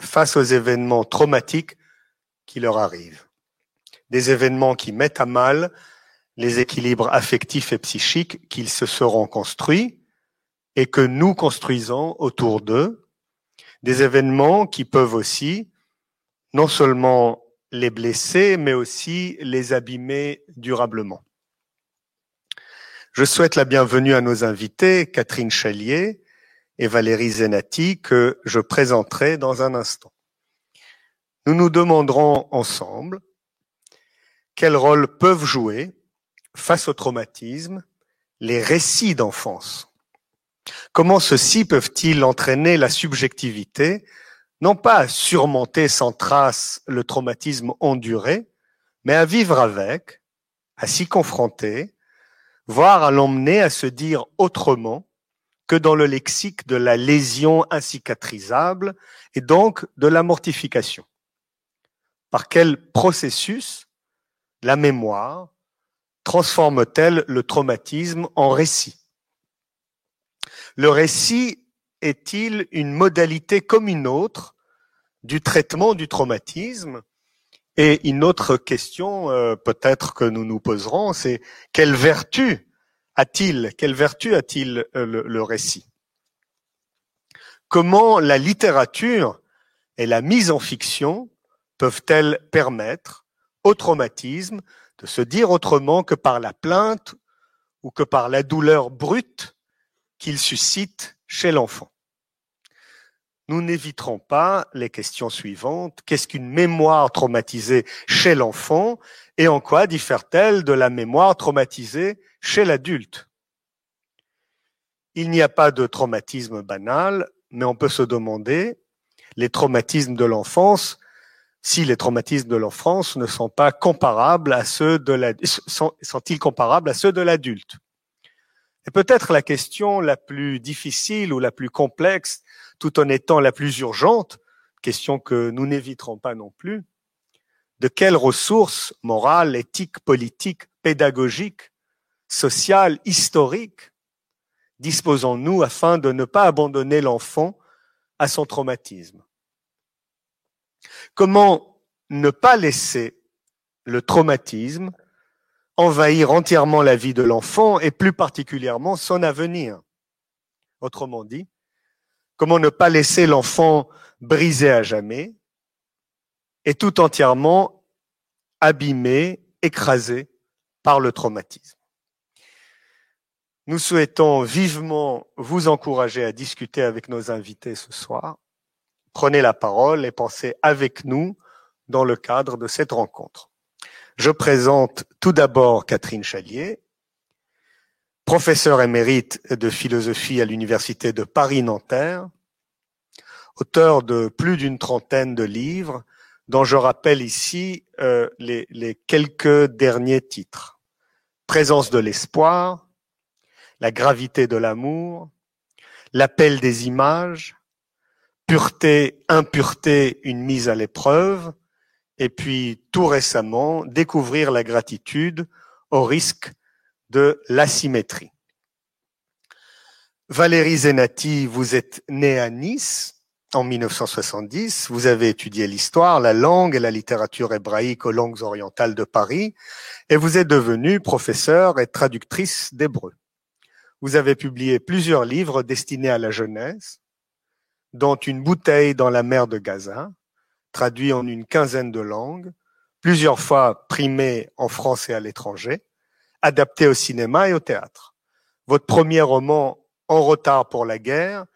face aux événements traumatiques qui leur arrivent. Des événements qui mettent à mal les équilibres affectifs et psychiques qu'ils se seront construits et que nous construisons autour d'eux. Des événements qui peuvent aussi non seulement les blesser, mais aussi les abîmer durablement. Je souhaite la bienvenue à nos invités, Catherine Chalier et Valérie Zenati, que je présenterai dans un instant. Nous nous demanderons ensemble quel rôle peuvent jouer, face au traumatisme, les récits d'enfance. Comment ceux-ci peuvent-ils entraîner la subjectivité non pas à surmonter sans trace le traumatisme enduré, mais à vivre avec, à s'y confronter, voire à l'emmener à se dire autrement que dans le lexique de la lésion incicatrisable et donc de la mortification. Par quel processus la mémoire transforme-t-elle le traumatisme en récit? Le récit est-il une modalité comme une autre du traitement du traumatisme? Et une autre question euh, peut-être que nous nous poserons, c'est quelle vertu a-t-il Quelle vertu a-t-il euh, le, le récit? Comment la littérature et la mise en fiction peuvent-elles permettre au traumatisme de se dire autrement que par la plainte ou que par la douleur brute qu'il suscite chez l'enfant? Nous n'éviterons pas les questions suivantes. Qu'est-ce qu'une mémoire traumatisée chez l'enfant et en quoi diffère-t-elle de la mémoire traumatisée chez l'adulte? Il n'y a pas de traumatisme banal, mais on peut se demander, les traumatismes de l'enfance, si les traumatismes de l'enfance ne sont pas comparables à ceux de la, sont-ils comparables à ceux de l'adulte? Et peut-être la question la plus difficile ou la plus complexe, tout en étant la plus urgente, question que nous n'éviterons pas non plus, de quelles ressources morales, éthiques, politiques, pédagogiques, sociales, historiques disposons-nous afin de ne pas abandonner l'enfant à son traumatisme? Comment ne pas laisser le traumatisme envahir entièrement la vie de l'enfant et plus particulièrement son avenir? Autrement dit, comment ne pas laisser l'enfant brisé à jamais et tout entièrement abîmé, écrasé par le traumatisme. Nous souhaitons vivement vous encourager à discuter avec nos invités ce soir. Prenez la parole et pensez avec nous dans le cadre de cette rencontre. Je présente tout d'abord Catherine Chalier, professeure émérite de philosophie à l'Université de Paris-Nanterre, auteur de plus d'une trentaine de livres, dont je rappelle ici euh, les, les quelques derniers titres. Présence de l'espoir, la gravité de l'amour, l'appel des images, pureté, impureté, une mise à l'épreuve, et puis tout récemment découvrir la gratitude au risque de l'asymétrie. Valérie Zenati, vous êtes née à Nice en 1970, vous avez étudié l'histoire, la langue et la littérature hébraïque aux langues orientales de Paris et vous êtes devenue professeure et traductrice d'hébreu. Vous avez publié plusieurs livres destinés à la jeunesse, dont Une bouteille dans la mer de Gaza, traduit en une quinzaine de langues, plusieurs fois primé en France et à l'étranger, adapté au cinéma et au théâtre. Votre premier roman, En retard pour la guerre,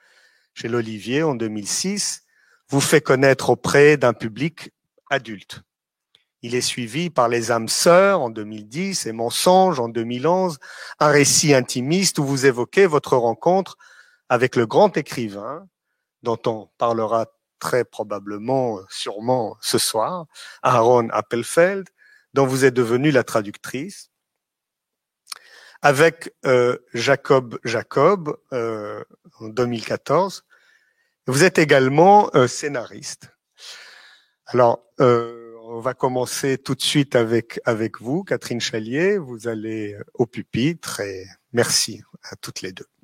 chez l'Olivier en 2006, vous fait connaître auprès d'un public adulte. Il est suivi par Les âmes sœurs en 2010 et Mensonges en 2011, un récit intimiste où vous évoquez votre rencontre avec le grand écrivain dont on parlera très probablement, sûrement ce soir, Aaron Appelfeld, dont vous êtes devenue la traductrice, avec euh, Jacob Jacob euh, en 2014. Vous êtes également euh, scénariste. Alors, on va commencer tout de suite avec avec vous, Catherine Chalier. Vous allez au pupitre et merci à toutes les deux.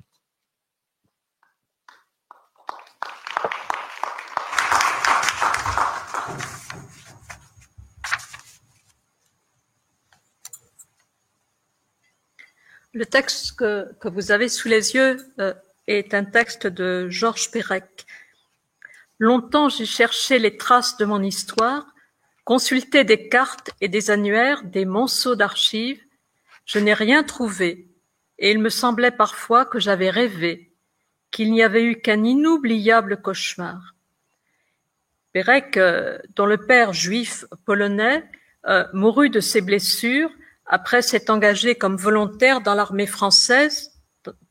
Le texte que, vous avez sous les yeux euh, est un texte de Georges Perec. Longtemps j'ai cherché les traces de mon histoire, consulté des cartes et des annuaires, des monceaux d'archives. Je n'ai rien trouvé, et il me semblait parfois que j'avais rêvé, qu'il n'y avait eu qu'un inoubliable cauchemar. Pérec, euh, dont le père juif polonais euh, mourut de ses blessures après s'être engagé comme volontaire dans l'armée française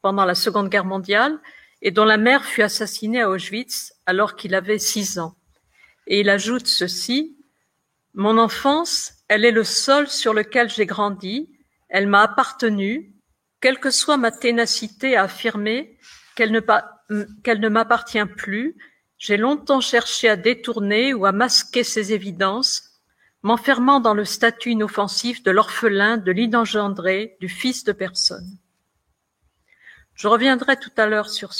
pendant la Seconde Guerre mondiale et dont la mère fut assassinée à Auschwitz alors qu'il avait six ans. Et il ajoute ceci, Mon enfance, elle est le sol sur lequel j'ai grandi, elle m'a appartenu, quelle que soit ma ténacité à affirmer qu'elle ne, ne m'appartient plus, j'ai longtemps cherché à détourner ou à masquer ces évidences, m'enfermant dans le statut inoffensif de l'orphelin, de l'inengendré, du fils de personne. Je reviendrai tout à l'heure sur,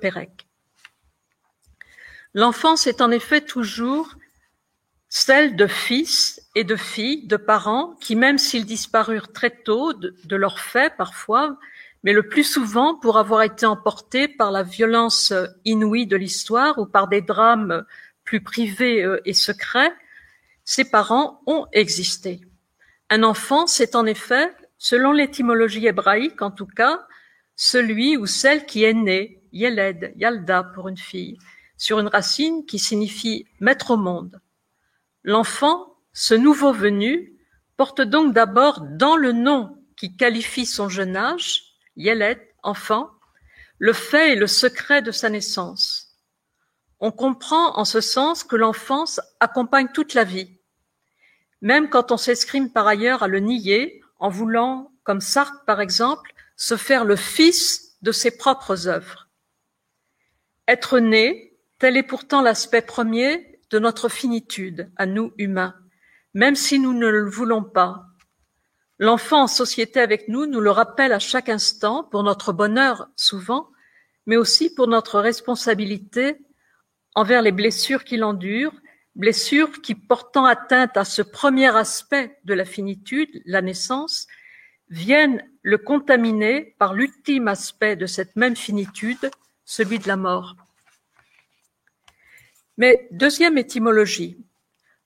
Pérec. L'enfance est en effet toujours celle de fils et de filles, de parents qui, même s'ils disparurent très tôt de, de leurs faits parfois, mais le plus souvent pour avoir été emportés par la violence inouïe de l'histoire ou par des drames plus privés euh, et secrets, ses parents ont existé. Un enfant, c'est en effet, selon l'étymologie hébraïque en tout cas, celui ou celle qui est né, Yeled, Yalda pour une fille, sur une racine qui signifie mettre au monde. L'enfant, ce nouveau venu, porte donc d'abord dans le nom qui qualifie son jeune âge, Yeled, enfant, le fait et le secret de sa naissance. On comprend en ce sens que l'enfance accompagne toute la vie, même quand on s'escrime par ailleurs à le nier en voulant, comme Sartre par exemple, se faire le fils de ses propres œuvres. Être né, tel est pourtant l'aspect premier de notre finitude à nous humains, même si nous ne le voulons pas, L'enfant en société avec nous nous le rappelle à chaque instant, pour notre bonheur souvent, mais aussi pour notre responsabilité envers les blessures qu'il endure, blessures qui, portant atteinte à ce premier aspect de la finitude, la naissance, viennent le contaminer par l'ultime aspect de cette même finitude, celui de la mort. Mais deuxième étymologie,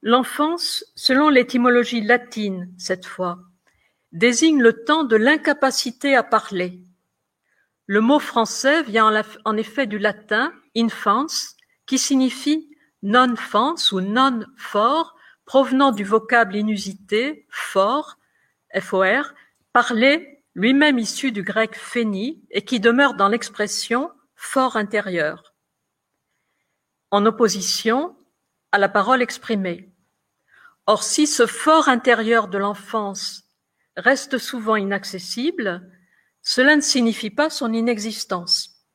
l'enfance, selon l'étymologie latine cette fois, désigne le temps de l'incapacité à parler. Le mot français vient en effet du latin infans, qui signifie non-fans ou non-fort, provenant du vocable inusité fort, FOR, parler, lui-même issu du grec phéni, et qui demeure dans l'expression fort intérieur, en opposition à la parole exprimée. Or, si ce fort intérieur de l'enfance reste souvent inaccessible, cela ne signifie pas son inexistence.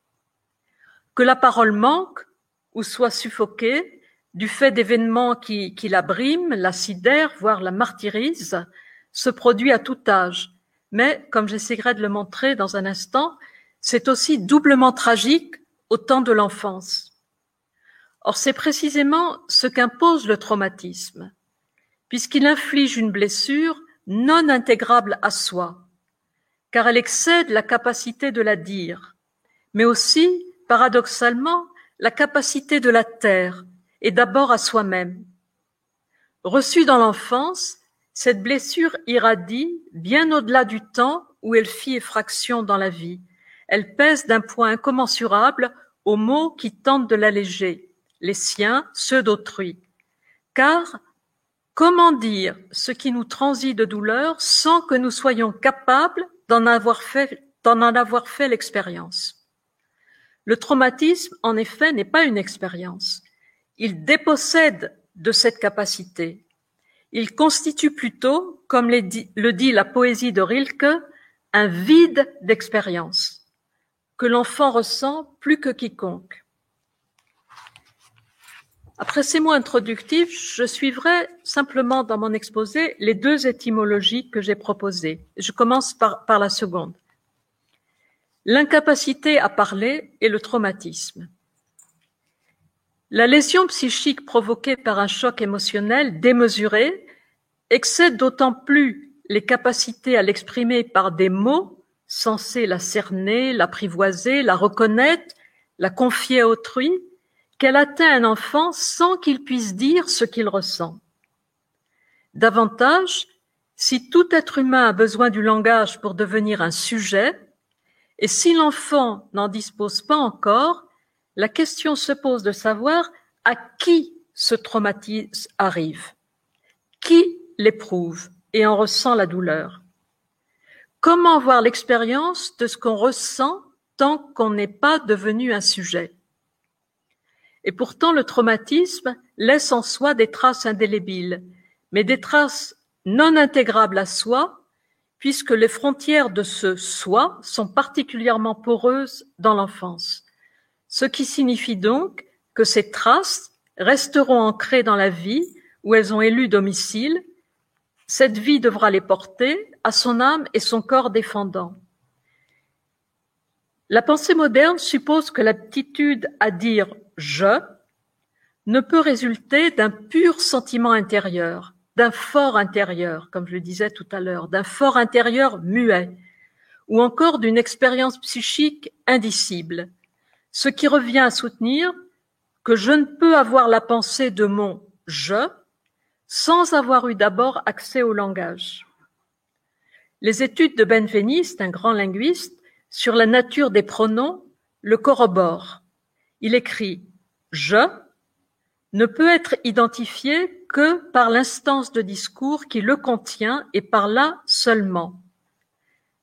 Que la parole manque ou soit suffoquée du fait d'événements qui, qui la briment, la sidèrent, voire la martyrisent, se produit à tout âge. Mais, comme j'essaierai de le montrer dans un instant, c'est aussi doublement tragique au temps de l'enfance. Or, c'est précisément ce qu'impose le traumatisme, puisqu'il inflige une blessure non intégrable à soi, car elle excède la capacité de la dire, mais aussi, paradoxalement, la capacité de la taire, et d'abord à soi-même. Reçue dans l'enfance, cette blessure irradie bien au-delà du temps où elle fit effraction dans la vie. Elle pèse d'un point incommensurable aux mots qui tentent de l'alléger, les siens, ceux d'autrui. Car, Comment dire ce qui nous transit de douleur sans que nous soyons capables d'en avoir fait, d'en avoir fait l'expérience? Le traumatisme, en effet, n'est pas une expérience. Il dépossède de cette capacité. Il constitue plutôt, comme le dit la poésie de Rilke, un vide d'expérience que l'enfant ressent plus que quiconque. Après ces mots introductifs, je suivrai simplement dans mon exposé les deux étymologies que j'ai proposées. Je commence par, par la seconde. L'incapacité à parler et le traumatisme. La lésion psychique provoquée par un choc émotionnel démesuré excède d'autant plus les capacités à l'exprimer par des mots, censé la cerner, l'apprivoiser, la reconnaître, la confier à autrui, qu'elle atteint un enfant sans qu'il puisse dire ce qu'il ressent. Davantage, si tout être humain a besoin du langage pour devenir un sujet, et si l'enfant n'en dispose pas encore, la question se pose de savoir à qui ce traumatisme arrive, qui l'éprouve et en ressent la douleur? Comment voir l'expérience de ce qu'on ressent tant qu'on n'est pas devenu un sujet? Et pourtant, le traumatisme laisse en soi des traces indélébiles, mais des traces non intégrables à soi, puisque les frontières de ce soi sont particulièrement poreuses dans l'enfance. Ce qui signifie donc que ces traces resteront ancrées dans la vie où elles ont élu domicile. Cette vie devra les porter à son âme et son corps défendant. La pensée moderne suppose que l'aptitude à dire je ne peut résulter d'un pur sentiment intérieur, d'un fort intérieur, comme je le disais tout à l'heure, d'un fort intérieur muet, ou encore d'une expérience psychique indicible, ce qui revient à soutenir que je ne peux avoir la pensée de mon je sans avoir eu d'abord accès au langage. Les études de Benveniste, un grand linguiste, sur la nature des pronoms le corroborent. Il écrit je ne peut être identifié que par l'instance de discours qui le contient et par là seulement.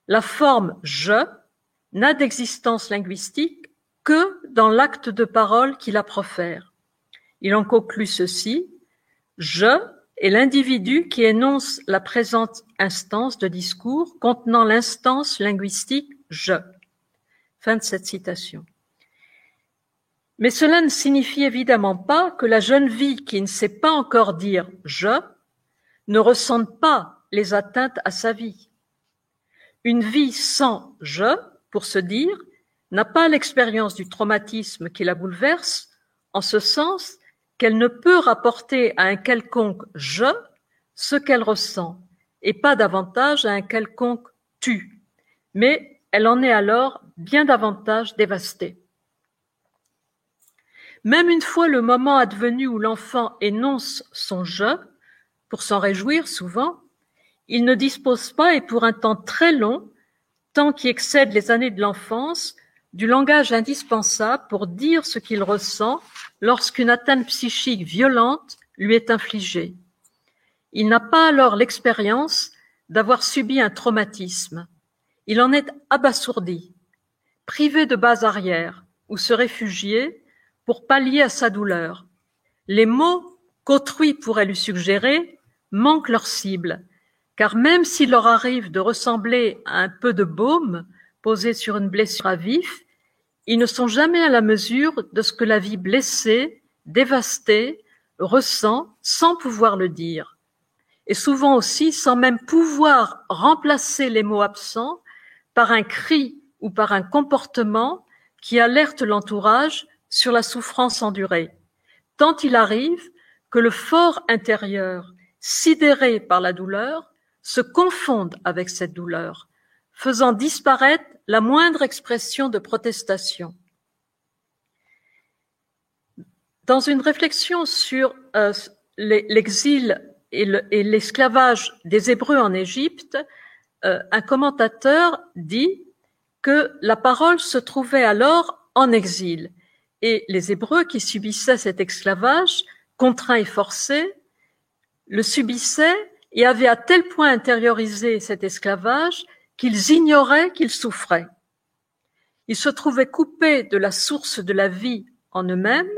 La forme je n'a d'existence linguistique que dans l'acte de parole qui la profère. Il en conclut ceci, je est l'individu qui énonce la présente instance de discours contenant l'instance linguistique je. Fin de cette citation. Mais cela ne signifie évidemment pas que la jeune vie qui ne sait pas encore dire je ne ressente pas les atteintes à sa vie. Une vie sans je, pour se dire, n'a pas l'expérience du traumatisme qui la bouleverse, en ce sens qu'elle ne peut rapporter à un quelconque je ce qu'elle ressent, et pas davantage à un quelconque tu, mais elle en est alors bien davantage dévastée. Même une fois le moment advenu où l'enfant énonce son je, pour s'en réjouir souvent, il ne dispose pas, et pour un temps très long, temps qui excède les années de l'enfance, du langage indispensable pour dire ce qu'il ressent lorsqu'une atteinte psychique violente lui est infligée. Il n'a pas alors l'expérience d'avoir subi un traumatisme. Il en est abasourdi, privé de base arrière, ou se réfugier pour pallier à sa douleur. Les mots qu'autrui pourrait lui suggérer manquent leur cible, car même s'il leur arrive de ressembler à un peu de baume posé sur une blessure à vif, ils ne sont jamais à la mesure de ce que la vie blessée, dévastée, ressent sans pouvoir le dire, et souvent aussi sans même pouvoir remplacer les mots absents par un cri ou par un comportement qui alerte l'entourage sur la souffrance endurée, tant il arrive que le fort intérieur, sidéré par la douleur, se confonde avec cette douleur, faisant disparaître la moindre expression de protestation. Dans une réflexion sur euh, l'exil et l'esclavage des Hébreux en Égypte, euh, un commentateur dit que la parole se trouvait alors en exil et les Hébreux qui subissaient cet esclavage, contraint et forcé, le subissaient et avaient à tel point intériorisé cet esclavage qu'ils ignoraient qu'ils souffraient. Ils se trouvaient coupés de la source de la vie en eux-mêmes,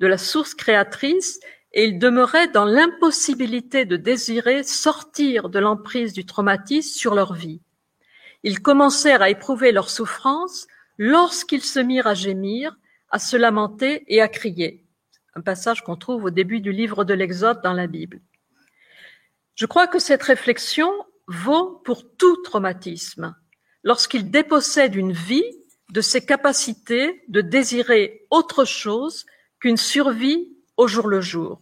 de la source créatrice, et ils demeuraient dans l'impossibilité de désirer sortir de l'emprise du traumatisme sur leur vie. Ils commencèrent à éprouver leur souffrance lorsqu'ils se mirent à gémir à se lamenter et à crier. Un passage qu'on trouve au début du livre de l'Exode dans la Bible. Je crois que cette réflexion vaut pour tout traumatisme, lorsqu'il dépossède une vie de ses capacités de désirer autre chose qu'une survie au jour le jour.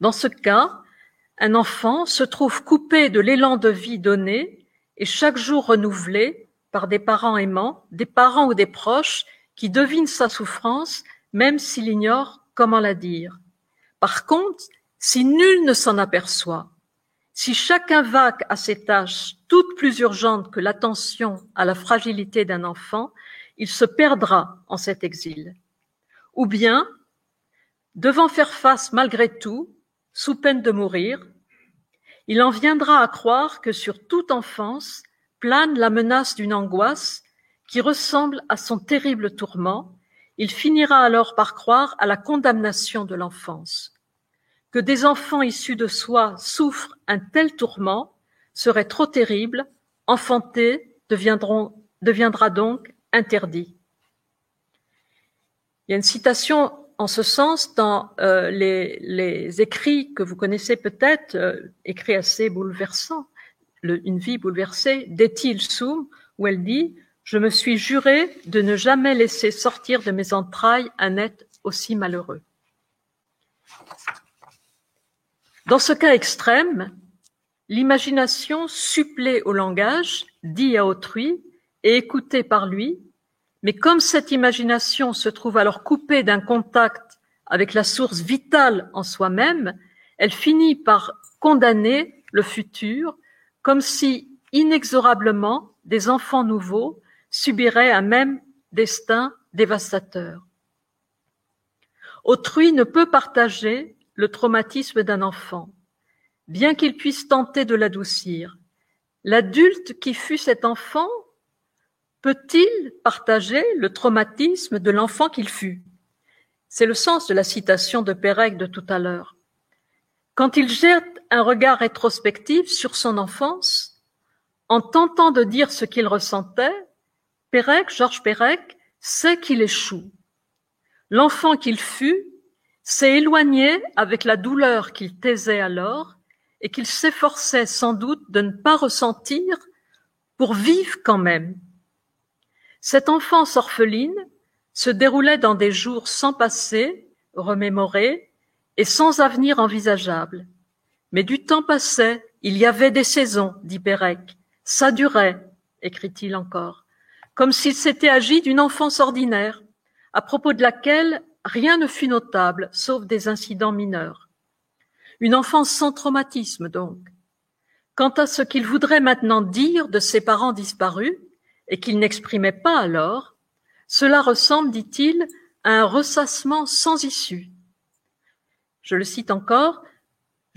Dans ce cas, un enfant se trouve coupé de l'élan de vie donné et chaque jour renouvelé par des parents aimants, des parents ou des proches qui devinent sa souffrance, même s'il ignore comment la dire. Par contre, si nul ne s'en aperçoit, si chacun vaque à ses tâches, toutes plus urgentes que l'attention à la fragilité d'un enfant, il se perdra en cet exil. Ou bien, devant faire face malgré tout, sous peine de mourir, il en viendra à croire que sur toute enfance plane la menace d'une angoisse qui ressemble à son terrible tourment, il finira alors par croire à la condamnation de l'enfance. Que des enfants issus de soi souffrent un tel tourment serait trop terrible, enfanter deviendra donc interdit. Il y a une citation en ce sens dans euh, les, écrits que vous connaissez peut-être, euh, écrits assez bouleversants, Une vie bouleversée d'Ethil Soum, où elle dit Je me suis juré de ne jamais laisser sortir de mes entrailles un être aussi malheureux. Dans ce cas extrême, l'imagination supplée au langage, dit à autrui et écouté par lui, mais comme cette imagination se trouve alors coupée d'un contact avec la source vitale en soi-même, elle finit par condamner le futur comme si inexorablement des enfants nouveaux subiraient un même destin dévastateur. Autrui ne peut partager le traumatisme d'un enfant, bien qu'il puisse tenter de l'adoucir. L'adulte qui fut cet enfant peut-il partager le traumatisme de l'enfant qu'il fut? C'est le sens de la citation de Pérec de tout à l'heure. Quand il jette un regard rétrospectif sur son enfance, en tentant de dire ce qu'il ressentait, Pérec, Georges Pérec, sait qu'il échoue. L'enfant qu'il fut s'est éloigné avec la douleur qu'il taisait alors et qu'il s'efforçait sans doute de ne pas ressentir pour vivre quand même. Cette enfance orpheline se déroulait dans des jours sans passé, remémorés, et sans avenir envisageable. Mais du temps passait, il y avait des saisons, dit Pérec. Ça durait, écrit-il encore, comme s'il s'était agi d'une enfance ordinaire, à propos de laquelle rien ne fut notable, sauf des incidents mineurs. Une enfance sans traumatisme, donc. Quant à ce qu'il voudrait maintenant dire de ses parents disparus, et qu'il n'exprimait pas alors, cela ressemble, dit-il, à un ressassement sans issue. Je le cite encore,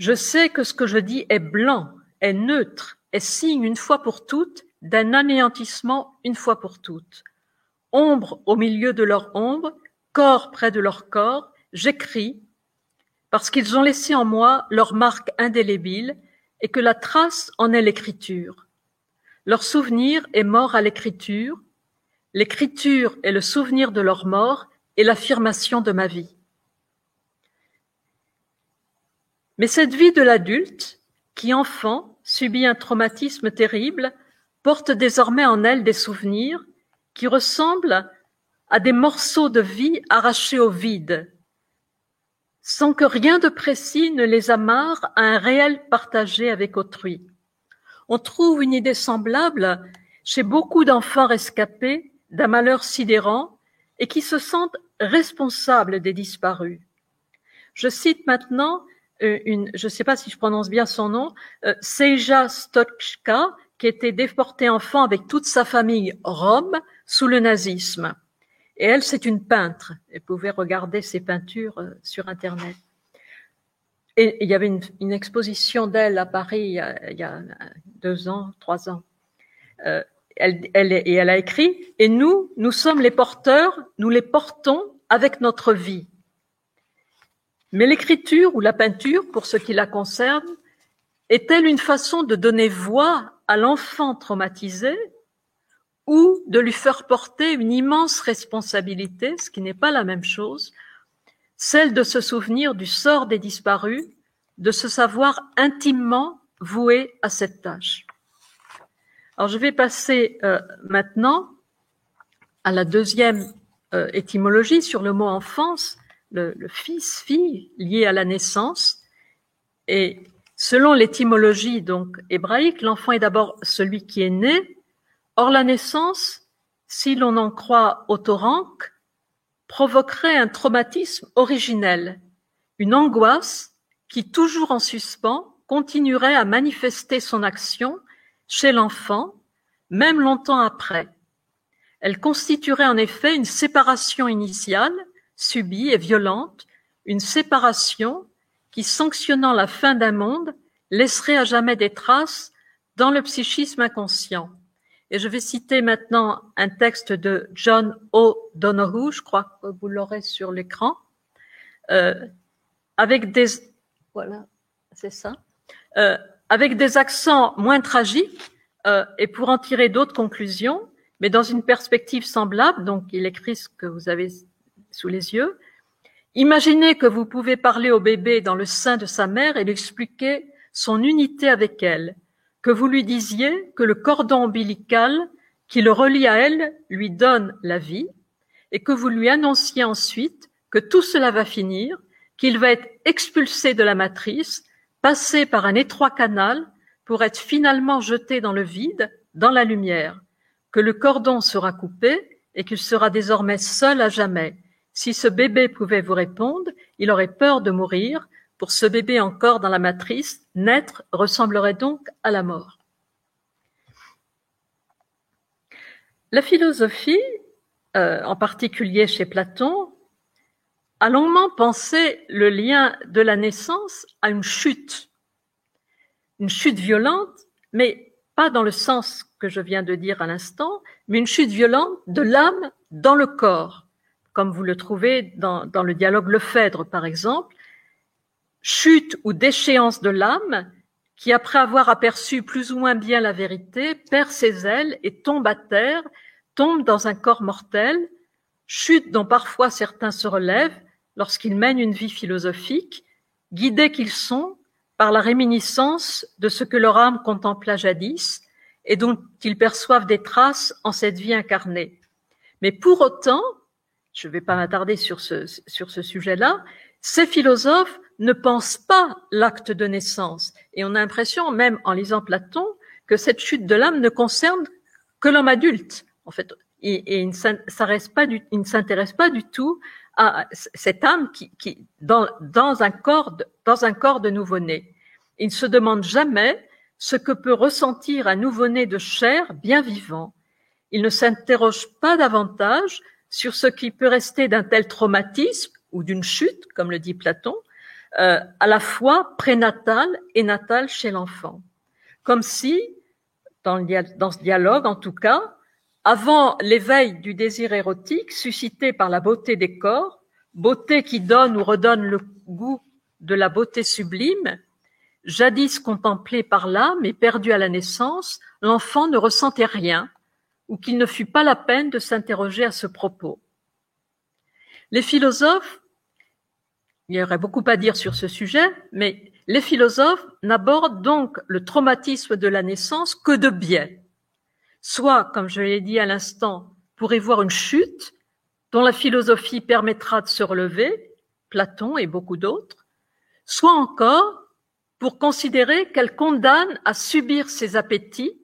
Je sais que ce que je dis est blanc, est neutre, est signe une fois pour toutes d'un anéantissement une fois pour toutes. Ombre au milieu de leur ombre, corps près de leur corps, j'écris, parce qu'ils ont laissé en moi leur marque indélébile et que la trace en est l'écriture. Leur souvenir est mort à l'écriture, l'écriture est le souvenir de leur mort et l'affirmation de ma vie. Mais cette vie de l'adulte, qui enfant subit un traumatisme terrible, porte désormais en elle des souvenirs qui ressemblent à des morceaux de vie arrachés au vide, sans que rien de précis ne les amarre à un réel partagé avec autrui. On trouve une idée semblable chez beaucoup d'enfants rescapés d'un malheur sidérant et qui se sentent responsables des disparus. Je cite maintenant une, je ne sais pas si je prononce bien son nom, euh, Seja Stochka, qui était déportée enfant avec toute sa famille Rome sous le nazisme. Et elle, c'est une peintre. Elle pouvait regarder ses peintures euh, sur Internet. Et il y avait une, exposition d'elle à Paris il y, a, deux ans, trois ans. Euh, et elle a écrit Et nous, nous sommes les porteurs, nous les portons avec notre vie. Mais l'écriture ou la peinture, pour ce qui la concerne, est-elle une façon de donner voix à l'enfant traumatisé ou de lui faire porter une immense responsabilité, ce qui n'est pas la même chose, celle de se souvenir du sort des disparus, de se savoir intimement voué à cette tâche? Alors je vais passer euh, maintenant à la deuxième euh, étymologie sur le mot enfance, le, le fils, fille, lié à la naissance. Et Selon l'étymologie donc hébraïque, l'enfant est d'abord celui qui est né. Or la naissance, si l'on en croit Autoranque, provoquerait un traumatisme originel, une angoisse qui, toujours en suspens, continuerait à manifester son action chez l'enfant, même longtemps après. Elle constituerait en effet une séparation initiale, subie et violente, une séparation qui, sanctionnant la fin d'un monde, laisserait à jamais des traces dans le psychisme inconscient. Et je vais citer maintenant un texte de John O'Donoghue, je crois que vous l'aurez sur l'écran, euh, avec des voilà, c'est ça, euh, avec des accents moins tragiques euh, et pour en tirer d'autres conclusions, mais dans une perspective semblable. Donc, il écrit ce que vous avez sous les yeux. Imaginez que vous pouvez parler au bébé dans le sein de sa mère et lui expliquer son unité avec elle, que vous lui disiez que le cordon ombilical qui le relie à elle lui donne la vie, et que vous lui annonciez ensuite que tout cela va finir, qu'il va être expulsé de la matrice, passer par un étroit canal pour être finalement jeté dans le vide, dans la lumière, que le cordon sera coupé et qu'il sera désormais seul à jamais, si ce bébé pouvait vous répondre, il aurait peur de mourir. Pour ce bébé encore dans la matrice, naître ressemblerait donc à la mort. La philosophie, euh, en particulier chez Platon, a longuement pensé le lien de la naissance à une chute, une chute violente, mais pas dans le sens que je viens de dire à l'instant, mais une chute violente de l'âme dans le corps comme vous le trouvez dans, le dialogue Le Phèdre, par exemple, chute ou déchéance de l'âme, qui après avoir aperçu plus ou moins bien la vérité, perd ses ailes et tombe à terre, tombe dans un corps mortel, chute dont parfois certains se relèvent lorsqu'ils mènent une vie philosophique, guidés qu'ils sont par la réminiscence de ce que leur âme contempla jadis et dont ils perçoivent des traces en cette vie incarnée. Mais pour autant, je ne vais pas m'attarder sur ce, sujet-là, ces philosophes ne pensent pas l'acte de naissance. Et on a l'impression, même en lisant Platon, que cette chute de l'âme ne concerne que l'homme adulte. En fait, il, ne s'intéresse pas du, tout à cette âme qui, dans, un corps, dans un corps de nouveau-né. Il ne se demande jamais ce que peut ressentir un nouveau-né de chair bien vivant. Il ne s'interroge pas davantage sur ce qui peut rester d'un tel traumatisme ou d'une chute, comme le dit Platon, euh, à la fois prénatal et natal chez l'enfant. Comme si, dans, dans ce dialogue en tout cas, avant l'éveil du désir érotique suscité par la beauté des corps, beauté qui donne ou redonne le goût de la beauté sublime, jadis contemplée par l'âme et perdue à la naissance, l'enfant ne ressentait rien, ou qu'il ne fût pas la peine de s'interroger à ce propos. Les philosophes, il y aurait beaucoup à dire sur ce sujet, mais les philosophes n'abordent donc le traumatisme de la naissance que de biais. Soit, comme je l'ai dit à l'instant, pour y voir une chute dont la philosophie permettra de se relever, Platon et beaucoup d'autres, soit encore pour considérer qu'elle condamne à subir ses appétits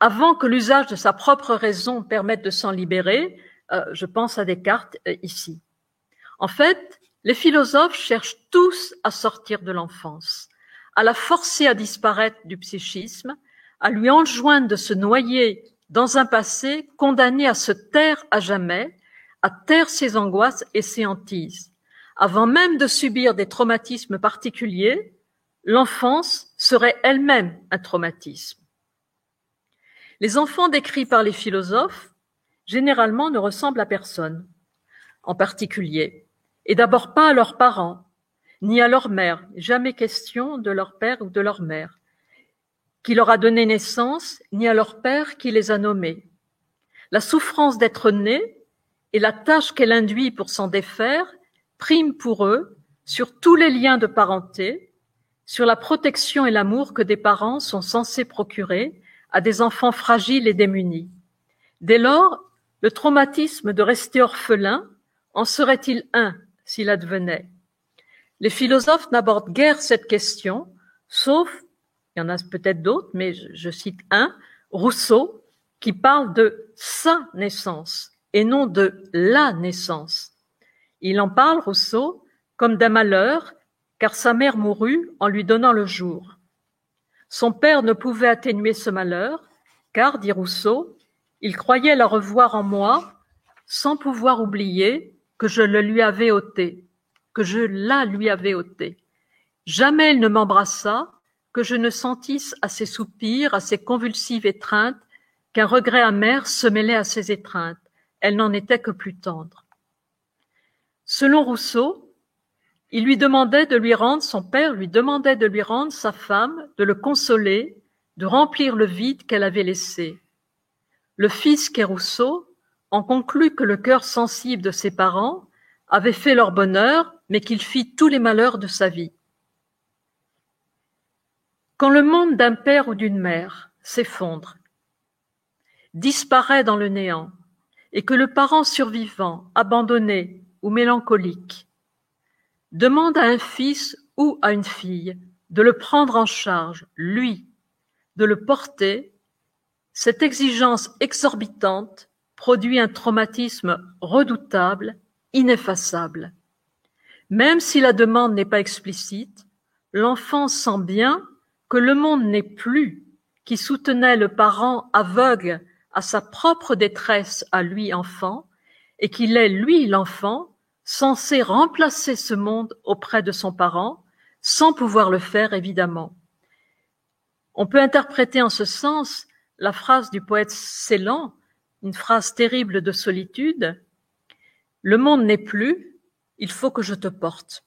avant que l'usage de sa propre raison permette de s'en libérer, euh, je pense à Descartes euh, ici. En fait, les philosophes cherchent tous à sortir de l'enfance, à la forcer à disparaître du psychisme, à lui enjoindre de se noyer dans un passé condamné à se taire à jamais, à taire ses angoisses et ses hantises. Avant même de subir des traumatismes particuliers, l'enfance serait elle-même un traumatisme. Les enfants décrits par les philosophes, généralement, ne ressemblent à personne, en particulier, et d'abord pas à leurs parents, ni à leur mère, jamais question de leur père ou de leur mère, qui leur a donné naissance, ni à leur père qui les a nommés. La souffrance d'être né et la tâche qu'elle induit pour s'en défaire priment pour eux sur tous les liens de parenté, sur la protection et l'amour que des parents sont censés procurer à des enfants fragiles et démunis. Dès lors, le traumatisme de rester orphelin en serait-il un s'il advenait? Les philosophes n'abordent guère cette question, sauf, il y en a peut-être d'autres, mais je, cite un, Rousseau, qui parle de sa naissance et non de la naissance. Il en parle, Rousseau, comme d'un malheur, car sa mère mourut en lui donnant le jour. Son père ne pouvait atténuer ce malheur, car, dit Rousseau, il croyait la revoir en moi, sans pouvoir oublier que je le lui avais ôté, que je la lui avais ôté. Jamais il ne m'embrassa, que je ne sentisse à ses soupirs, à ses convulsives étreintes, qu'un regret amer se mêlait à ses étreintes. Elle n'en était que plus tendre. Selon Rousseau, il lui demandait de lui rendre, son père lui demandait de lui rendre sa femme, de le consoler, de remplir le vide qu'elle avait laissé. Le fils qu'est Rousseau en conclut que le cœur sensible de ses parents avait fait leur bonheur, mais qu'il fit tous les malheurs de sa vie. Quand le monde d'un père ou d'une mère s'effondre, disparaît dans le néant, et que le parent survivant, abandonné ou mélancolique, demande à un fils ou à une fille de le prendre en charge, lui, de le porter, cette exigence exorbitante produit un traumatisme redoutable, ineffaçable. Même si la demande n'est pas explicite, l'enfant sent bien que le monde n'est plus qui soutenait le parent aveugle à sa propre détresse à lui enfant, et qu'il est lui l'enfant censé remplacer ce monde auprès de son parent, sans pouvoir le faire évidemment. On peut interpréter en ce sens la phrase du poète Célan, une phrase terrible de solitude. Le monde n'est plus, il faut que je te porte.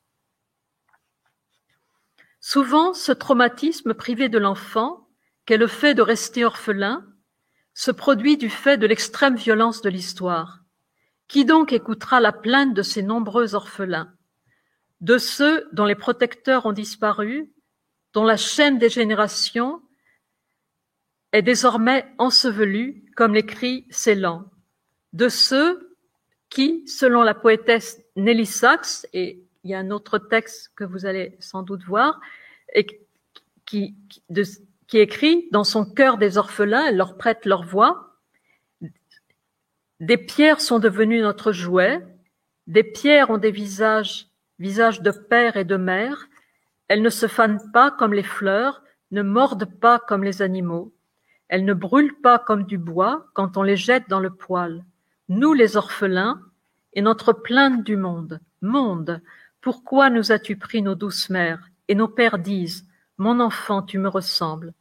Souvent, ce traumatisme privé de l'enfant, qu'est le fait de rester orphelin, se produit du fait de l'extrême violence de l'histoire. Qui donc écoutera la plainte de ces nombreux orphelins, de ceux dont les protecteurs ont disparu, dont la chaîne des générations est désormais ensevelie, comme l'écrit Célan, de ceux qui, selon la poétesse Nelly Sachs, et il y a un autre texte que vous allez sans doute voir, qui écrit Dans son cœur des orphelins, elle leur prête leur voix. Des pierres sont devenues notre jouet, des pierres ont des visages, visages de père et de mère, elles ne se fanent pas comme les fleurs, ne mordent pas comme les animaux, elles ne brûlent pas comme du bois quand on les jette dans le poêle. Nous les orphelins, et notre plainte du monde, monde, pourquoi nous as-tu pris nos douces mères Et nos pères disent, mon enfant, tu me ressembles.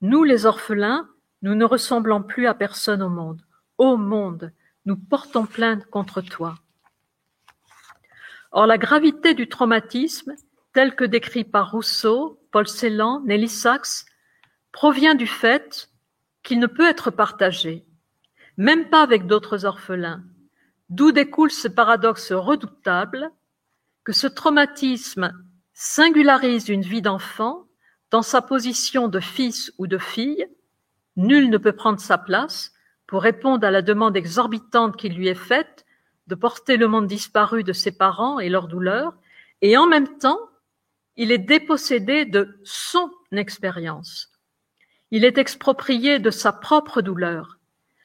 Nous les orphelins, nous ne ressemblons plus à personne au monde. Ô monde, nous portons plainte contre toi. Or la gravité du traumatisme, tel que décrit par Rousseau, Paul Celan, Nelly Sachs, provient du fait qu'il ne peut être partagé, même pas avec d'autres orphelins, d'où découle ce paradoxe redoutable que ce traumatisme singularise une vie d'enfant dans sa position de fils ou de fille, nul ne peut prendre sa place pour répondre à la demande exorbitante qui lui est faite de porter le monde disparu de ses parents et leur douleur, et en même temps, il est dépossédé de son expérience. Il est exproprié de sa propre douleur,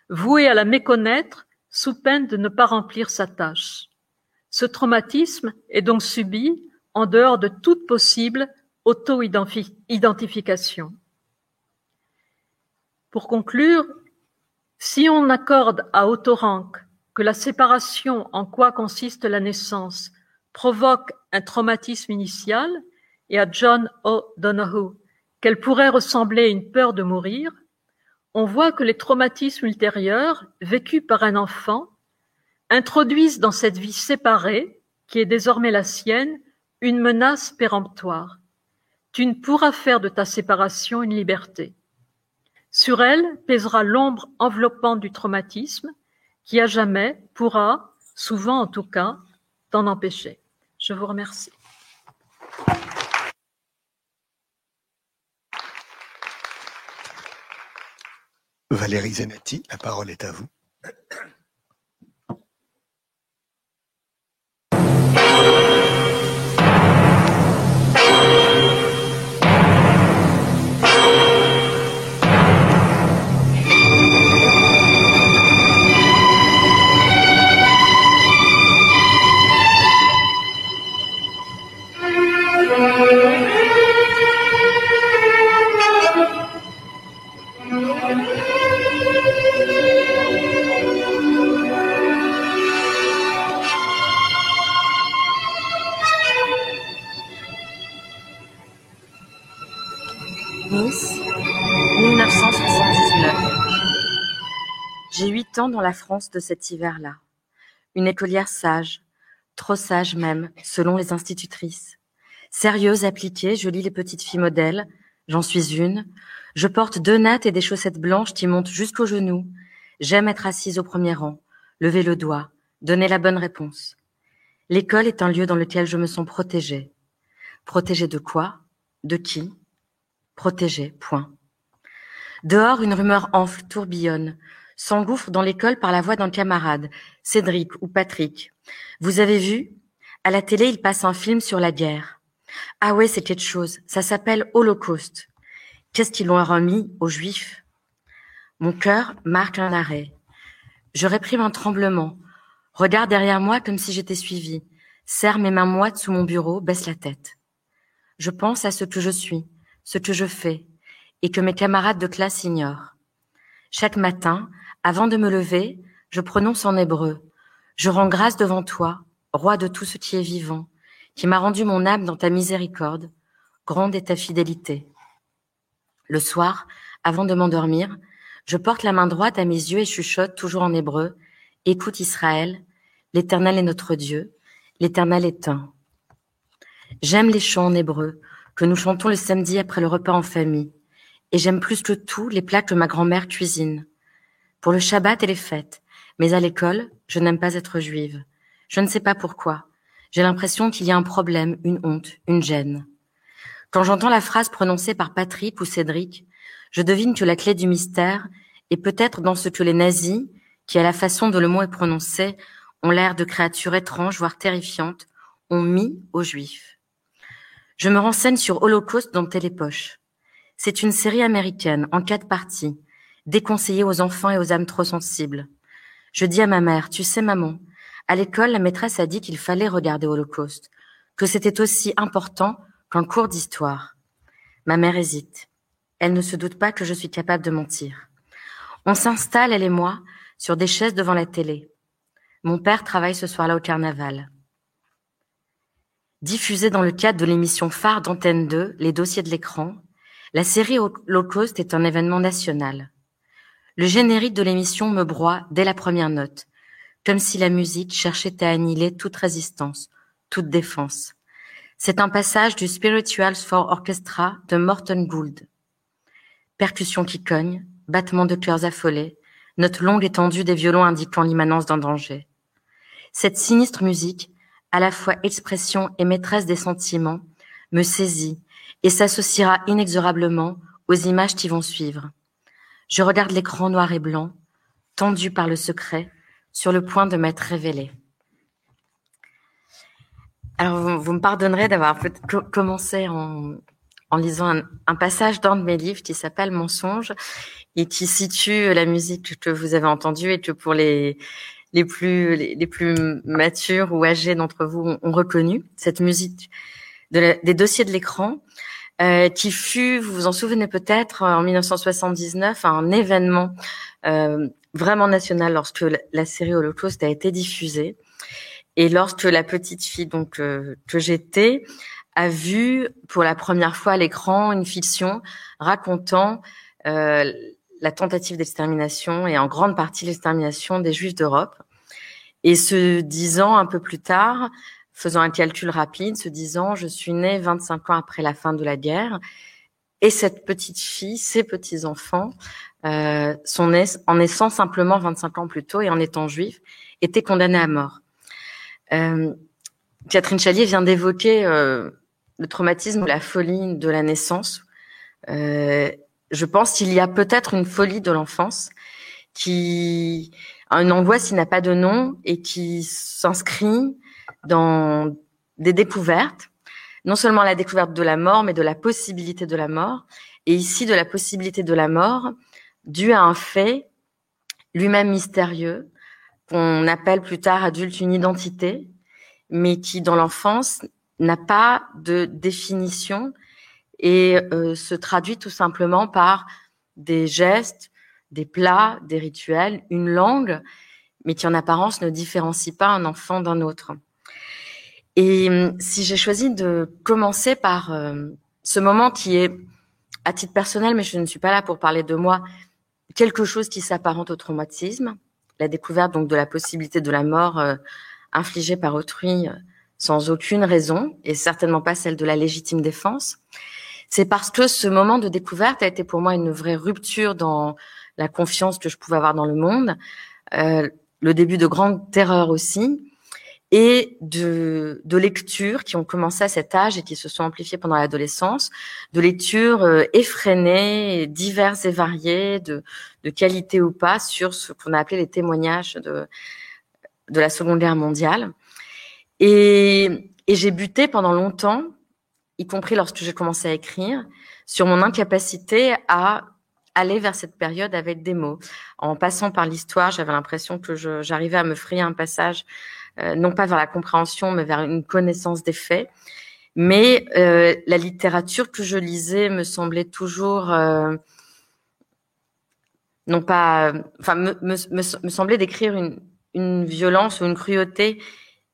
voué à la méconnaître sous peine de ne pas remplir sa tâche. Ce traumatisme est donc subi en dehors de toute possible auto-identification. Pour conclure, si on accorde à Autorank que la séparation en quoi consiste la naissance provoque un traumatisme initial et à John O'Donoghue qu'elle pourrait ressembler à une peur de mourir, on voit que les traumatismes ultérieurs vécus par un enfant introduisent dans cette vie séparée, qui est désormais la sienne, une menace péremptoire. Tu ne pourras faire de ta séparation une liberté. Sur elle pèsera l'ombre enveloppante du traumatisme qui à jamais pourra, souvent en tout cas, t'en empêcher. Je vous remercie. Valérie Zenati, la parole est à vous. J'ai huit ans dans la France de cet hiver-là. Une écolière sage, trop sage même, selon les institutrices. Sérieuse, appliquée, je lis les petites filles modèles, j'en suis une. Je porte deux nattes et des chaussettes blanches qui montent jusqu'aux genoux. J'aime être assise au premier rang, lever le doigt, donner la bonne réponse. L'école est un lieu dans lequel je me sens protégée. Protégée de quoi? De qui? Protégée, point. Dehors, une rumeur enfle, tourbillonne, s'engouffre dans l'école par la voix d'un camarade, Cédric ou Patrick. Vous avez vu? À la télé, il passe un film sur la guerre. Ah ouais, c'est quelque chose. Ça s'appelle Holocauste. Qu'est-ce qu'ils l'ont remis aux Juifs? Mon cœur marque un arrêt. Je réprime un tremblement. Regarde derrière moi comme si j'étais suivi. Serre mes mains moites sous mon bureau, baisse la tête. Je pense à ce que je suis, ce que je fais, et que mes camarades de classe ignorent. Chaque matin, avant de me lever, je prononce en hébreu. Je rends grâce devant toi, roi de tout ce qui est vivant, qui m'a rendu mon âme dans ta miséricorde, grande est ta fidélité. Le soir, avant de m'endormir, je porte la main droite à mes yeux et chuchote toujours en hébreu. Écoute Israël, L'Éternel est notre Dieu, l'Éternel est un. J'aime les chants en hébreu que nous chantons le samedi après le repas en famille, et j'aime plus que tout les plats que ma grand-mère cuisine. Pour le Shabbat et les fêtes, mais à l'école, je n'aime pas être juive. Je ne sais pas pourquoi. J'ai l'impression qu'il y a un problème, une honte, une gêne. Quand j'entends la phrase prononcée par Patrick ou Cédric, je devine que la clé du mystère est peut-être dans ce que les nazis, qui à la façon dont le mot est prononcé, ont l'air de créatures étranges, voire terrifiantes, ont mis aux Juifs. Je me renseigne sur Holocauste dans Télépoche. C'est une série américaine en quatre parties, déconseillée aux enfants et aux âmes trop sensibles. Je dis à ma mère, tu sais maman, à l'école la maîtresse a dit qu'il fallait regarder Holocauste, que c'était aussi important qu'un cours d'histoire. Ma mère hésite. Elle ne se doute pas que je suis capable de mentir. On s'installe, elle et moi, sur des chaises devant la télé. Mon père travaille ce soir-là au carnaval. Diffusée dans le cadre de l'émission phare d'Antenne 2, Les dossiers de l'écran, la série Holocauste est un événement national. Le générique de l'émission me broie dès la première note, comme si la musique cherchait à annihiler toute résistance, toute défense. C'est un passage du Spirituals for Orchestra de Morton Gould. Percussions qui cognent, battements de cœurs affolés, note longue étendue des violons indiquant l'immanence d'un danger. Cette sinistre musique, à la fois expression et maîtresse des sentiments, me saisit et s'associera inexorablement aux images qui vont suivre. Je regarde l'écran noir et blanc, tendu par le secret, sur le point de m'être révélé. Alors, vous, me pardonnerez d'avoir commencé en, lisant un, passage d'un de mes livres qui s'appelle Mensonge et qui situe la musique que vous avez entendue et que pour les, les plus les, plus matures ou âgés d'entre vous ont, reconnu cette musique des dossiers de l'écran qui fut, vous vous en souvenez peut-être, en 1979, un événement euh, vraiment national lorsque la, série Holocauste a été diffusée et lorsque la petite fille donc euh, que j'étais a vu pour la première fois à l'écran une fiction racontant la tentative d'extermination et en grande partie l'extermination des Juifs d'Europe. Et se disant un peu plus tard, faisant un calcul rapide, se disant je suis née 25 ans après la fin de la guerre et cette petite fille, ces petits enfants, euh, sont nés en naissant simplement 25 ans plus tôt et en étant juifs, étaient condamnés à mort. Euh, Catherine Chalier vient d'évoquer euh, le traumatisme ou la folie de la naissance. Euh, je pense qu'il y a peut-être une folie de l'enfance qui a une angoisse qui n'a pas de nom et qui s'inscrit dans des découvertes, non seulement la découverte de la mort, mais de la possibilité de la mort, et ici de la possibilité de la mort due à un fait lui-même mystérieux, qu'on appelle plus tard adulte une identité, mais qui dans l'enfance n'a pas de définition et euh, se traduit tout simplement par des gestes, des plats, des rituels, une langue, mais qui en apparence ne différencie pas un enfant d'un autre. Et hum, si j'ai choisi de commencer par euh, ce moment qui est à titre personnel, mais je ne suis pas là pour parler de moi, quelque chose qui s'apparente au traumatisme, la découverte donc de la possibilité de la mort euh, infligée par autrui euh, sans aucune raison, et certainement pas celle de la légitime défense. C'est parce que ce moment de découverte a été pour moi une vraie rupture dans la confiance que je pouvais avoir dans le monde, le début de grandes terreurs aussi, et de, de lectures qui ont commencé à cet âge et qui se sont amplifiées pendant l'adolescence, de lectures euh, effrénées, diverses et variées, de, de qualité ou pas, sur ce qu'on a appelé les témoignages de, de la Seconde Guerre mondiale. Et, et j'ai buté pendant longtemps, y compris lorsque j'ai commencé à écrire, sur mon incapacité à aller vers cette période avec des mots. En passant par l'histoire, j'avais l'impression que j'arrivais à me frayer un passage non pas vers la compréhension, mais vers une connaissance des faits. Mais euh, la littérature que je lisais me semblait toujours, euh, non pas, enfin, me, me, me semblait décrire une, une violence ou une cruauté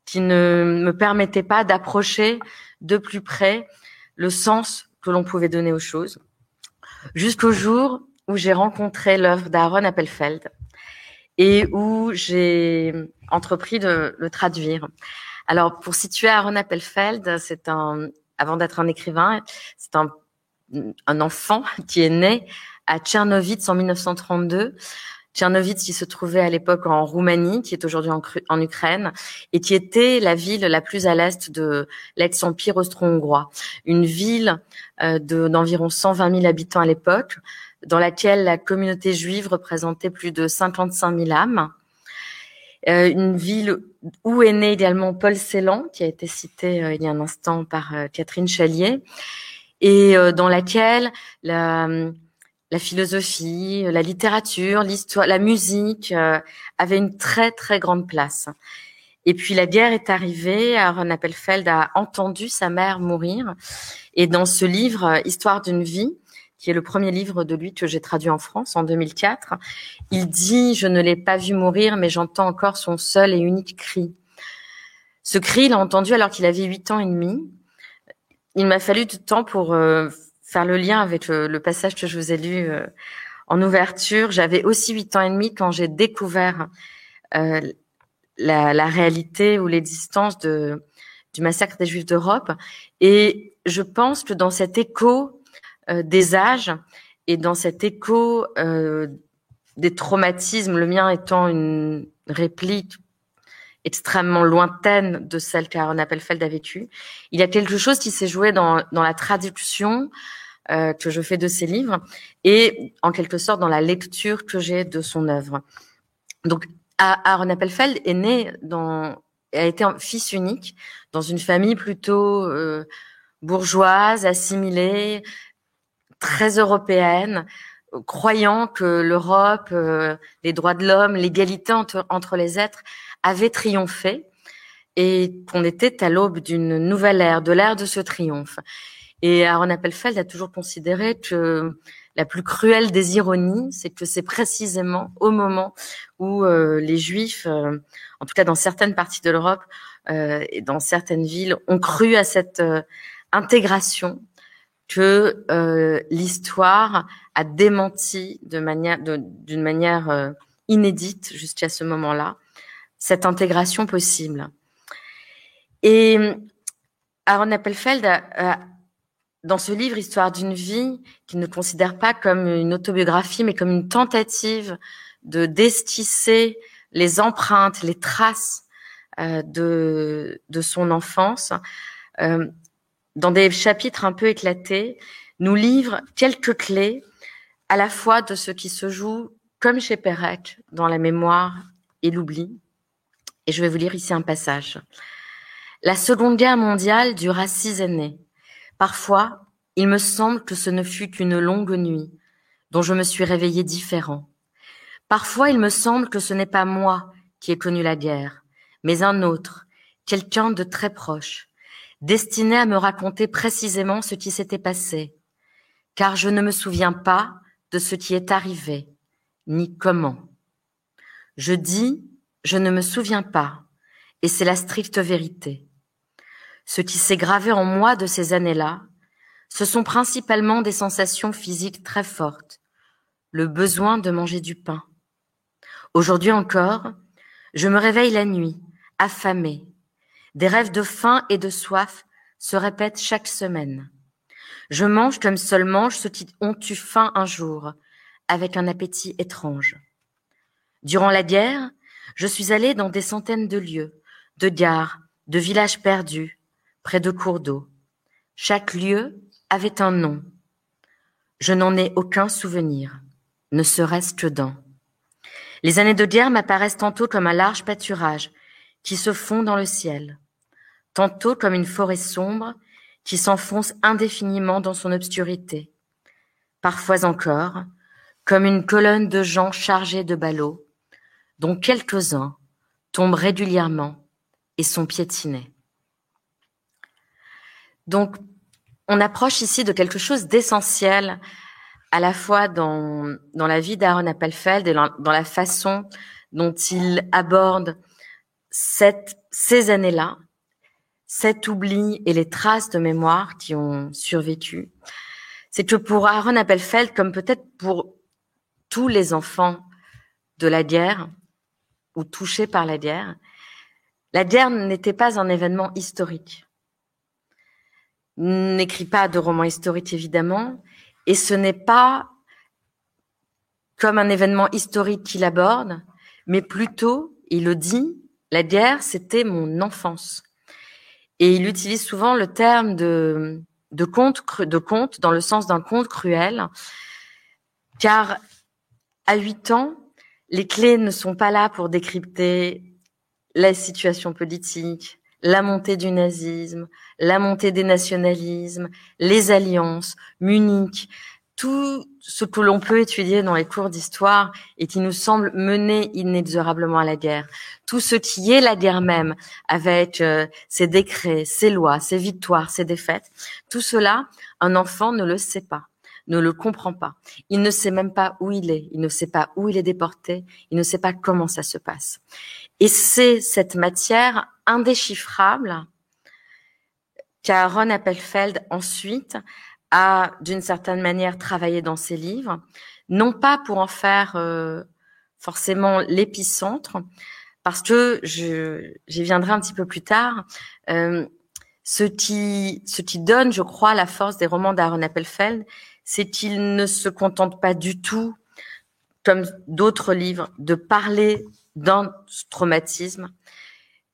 qui ne me permettait pas d'approcher de plus près le sens que l'on pouvait donner aux choses. Jusqu'au jour où j'ai rencontré l'œuvre d'Aaron Appelfeld et où j'ai entrepris de le traduire. Alors, pour situer Aaron Appelfeld, c'est un, avant d'être un écrivain, c'est un, un enfant qui est né à Tchernovitz en 1932. Tchernovitz qui se trouvait à l'époque en Roumanie, qui est aujourd'hui en, Ukraine, et qui était la ville la plus à l'est de l'ex-empire austro-hongrois. Une ville euh, d'environ 120 000 habitants à l'époque, dans laquelle la communauté juive représentait plus de 55 000 âmes. Euh, une ville où est né également Paul Celan, qui a été cité euh, il y a un instant par euh, Catherine Chalier, et dans laquelle la, philosophie, la littérature, l'histoire, la musique avaient une très très grande place. Et puis la guerre est arrivée, Aaron Appelfeld a entendu sa mère mourir, et dans ce livre, Histoire d'une vie, qui est le premier livre de lui que j'ai traduit en France en 2004. Il dit, je ne l'ai pas vu mourir, mais j'entends encore son seul et unique cri. Ce cri, il l'a entendu alors qu'il avait huit ans et demi. Il m'a fallu du temps pour euh, faire le lien avec le, passage que je vous ai lu euh, en ouverture. J'avais aussi huit ans et demi quand j'ai découvert euh, la, réalité ou l'existence du massacre des Juifs d'Europe. Et je pense que dans cet écho des âges et dans cet écho euh, des traumatismes, le mien étant une réplique extrêmement lointaine de celle qu'Aaron Appelfeld a vécue. Il y a quelque chose qui s'est joué dans, dans la traduction euh, que je fais de ses livres et en quelque sorte dans la lecture que j'ai de son œuvre. Donc Aaron Appelfeld est né dans, a été un fils unique dans une famille plutôt euh, bourgeoise, assimilée, très européenne, croyant que l'Europe, euh, les droits de l'homme, l'égalité entre, entre les êtres avaient triomphé et qu'on était à l'aube d'une nouvelle ère, de l'ère de ce triomphe. Et Aaron Appelfeld a toujours considéré que la plus cruelle des ironies, c'est que c'est précisément au moment où euh, les Juifs, euh, en tout cas dans certaines parties de l'Europe euh, et dans certaines villes, ont cru à cette euh, intégration que euh, l'histoire a démenti de manière, d'une manière euh, inédite jusqu'à ce moment-là cette intégration possible. Et Aaron Appelfeld, a, dans ce livre Histoire d'une vie, qu'il ne considère pas comme une autobiographie, mais comme une tentative de destisser les empreintes, les traces euh, de, de son enfance, euh, dans des chapitres un peu éclatés, nous livre quelques clés à la fois de ce qui se joue, comme chez Pérec, dans la mémoire et l'oubli. Et je vais vous lire ici un passage. La Seconde Guerre mondiale dura six années. Parfois, il me semble que ce ne fut qu'une longue nuit, dont je me suis réveillé différent. Parfois, il me semble que ce n'est pas moi qui ai connu la guerre, mais un autre, quelqu'un de très proche, destiné à me raconter précisément ce qui s'était passé, car je ne me souviens pas de ce qui est arrivé, ni comment. Je dis, je ne me souviens pas, et c'est la stricte vérité. Ce qui s'est gravé en moi de ces années-là, Ce sont principalement des sensations physiques très fortes, le besoin de manger du pain. Aujourd'hui encore, je me réveille la nuit, affamée. Des rêves de faim et de soif se répètent chaque semaine. Je mange comme seuls mangent ceux qui ont eu faim un jour, avec un appétit étrange. Durant la guerre, je suis allée dans des centaines de lieux, de gares, de villages perdus, près de cours d'eau. Chaque lieu avait un nom. Je n'en ai aucun souvenir, ne serait-ce que d'un. Les années de guerre m'apparaissent tantôt comme un large pâturage qui se fond dans le ciel, tantôt comme une forêt sombre qui s'enfonce indéfiniment dans son obscurité, parfois encore comme une colonne de gens chargés de ballots, dont quelques-uns tombent régulièrement et sont piétinés. Donc, on approche ici de quelque chose d'essentiel à la fois dans, la vie d'Aaron Appelfeld et dans la façon dont il aborde ces années-là, cet oubli et les traces de mémoire qui ont survécu, c'est que pour Aaron Appelfeld, comme peut-être pour tous les enfants de la guerre ou touchés par la guerre, la guerre n'était pas un événement historique. N'écrit pas de roman historique évidemment, et ce n'est pas comme un événement historique qu'il aborde, mais plutôt, il le dit, la guerre, c'était mon enfance. Et il utilise souvent le terme de, de conte, de conte dans le sens d'un conte cruel, car à huit ans, les clés ne sont pas là pour décrypter la situation politique, la montée du nazisme, la montée des nationalismes, les alliances, Munich, tout ce que l'on peut étudier dans les cours d'histoire et qui nous semble mener inexorablement à la guerre. Tout ce qui est la guerre même, avec euh, ses décrets, ses lois, ses victoires, ses défaites, tout cela, un enfant ne le sait pas, ne le comprend pas. Il ne sait même pas où il est, il ne sait pas où il est déporté, il ne sait pas comment ça se passe. Et c'est cette matière indéchiffrable qu'Aaron Appelfeld ensuite a d'une certaine manière travaillé dans ses livres, non pas pour en faire euh, forcément l'épicentre, parce que je j'y viendrai un petit peu plus tard. Euh, ce qui ce qui donne, je crois, la force des romans d'Aaron Appelfeld, c'est qu'il ne se contente pas du tout, comme d'autres livres, de parler d'un traumatisme,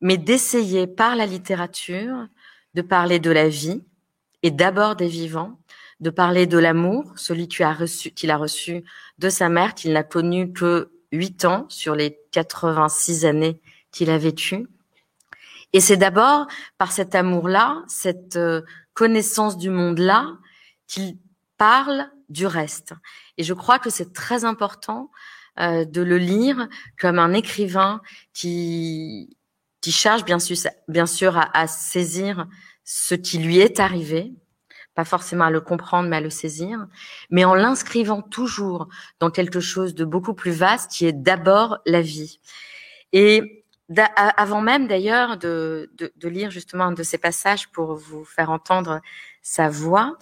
mais d'essayer par la littérature de parler de la vie et d'abord des vivants, de parler de l'amour, celui qu'il a reçu, qu'il a reçu de sa mère, qu'il n'a connu que huit ans sur les 86 années qu'il a vécues. Et c'est d'abord par cet amour-là, cette euh, connaissance du monde-là, qu'il parle du reste. Et je crois que c'est très important euh, de le lire comme un écrivain qui qui bien sûr, bien sûr à, à saisir ce qui lui est arrivé, pas forcément à le comprendre, mais à le saisir, mais en l'inscrivant toujours dans quelque chose de beaucoup plus vaste qui est d'abord la vie. Et avant même d'ailleurs de, de, de, lire justement un de ces passages pour vous faire entendre sa voix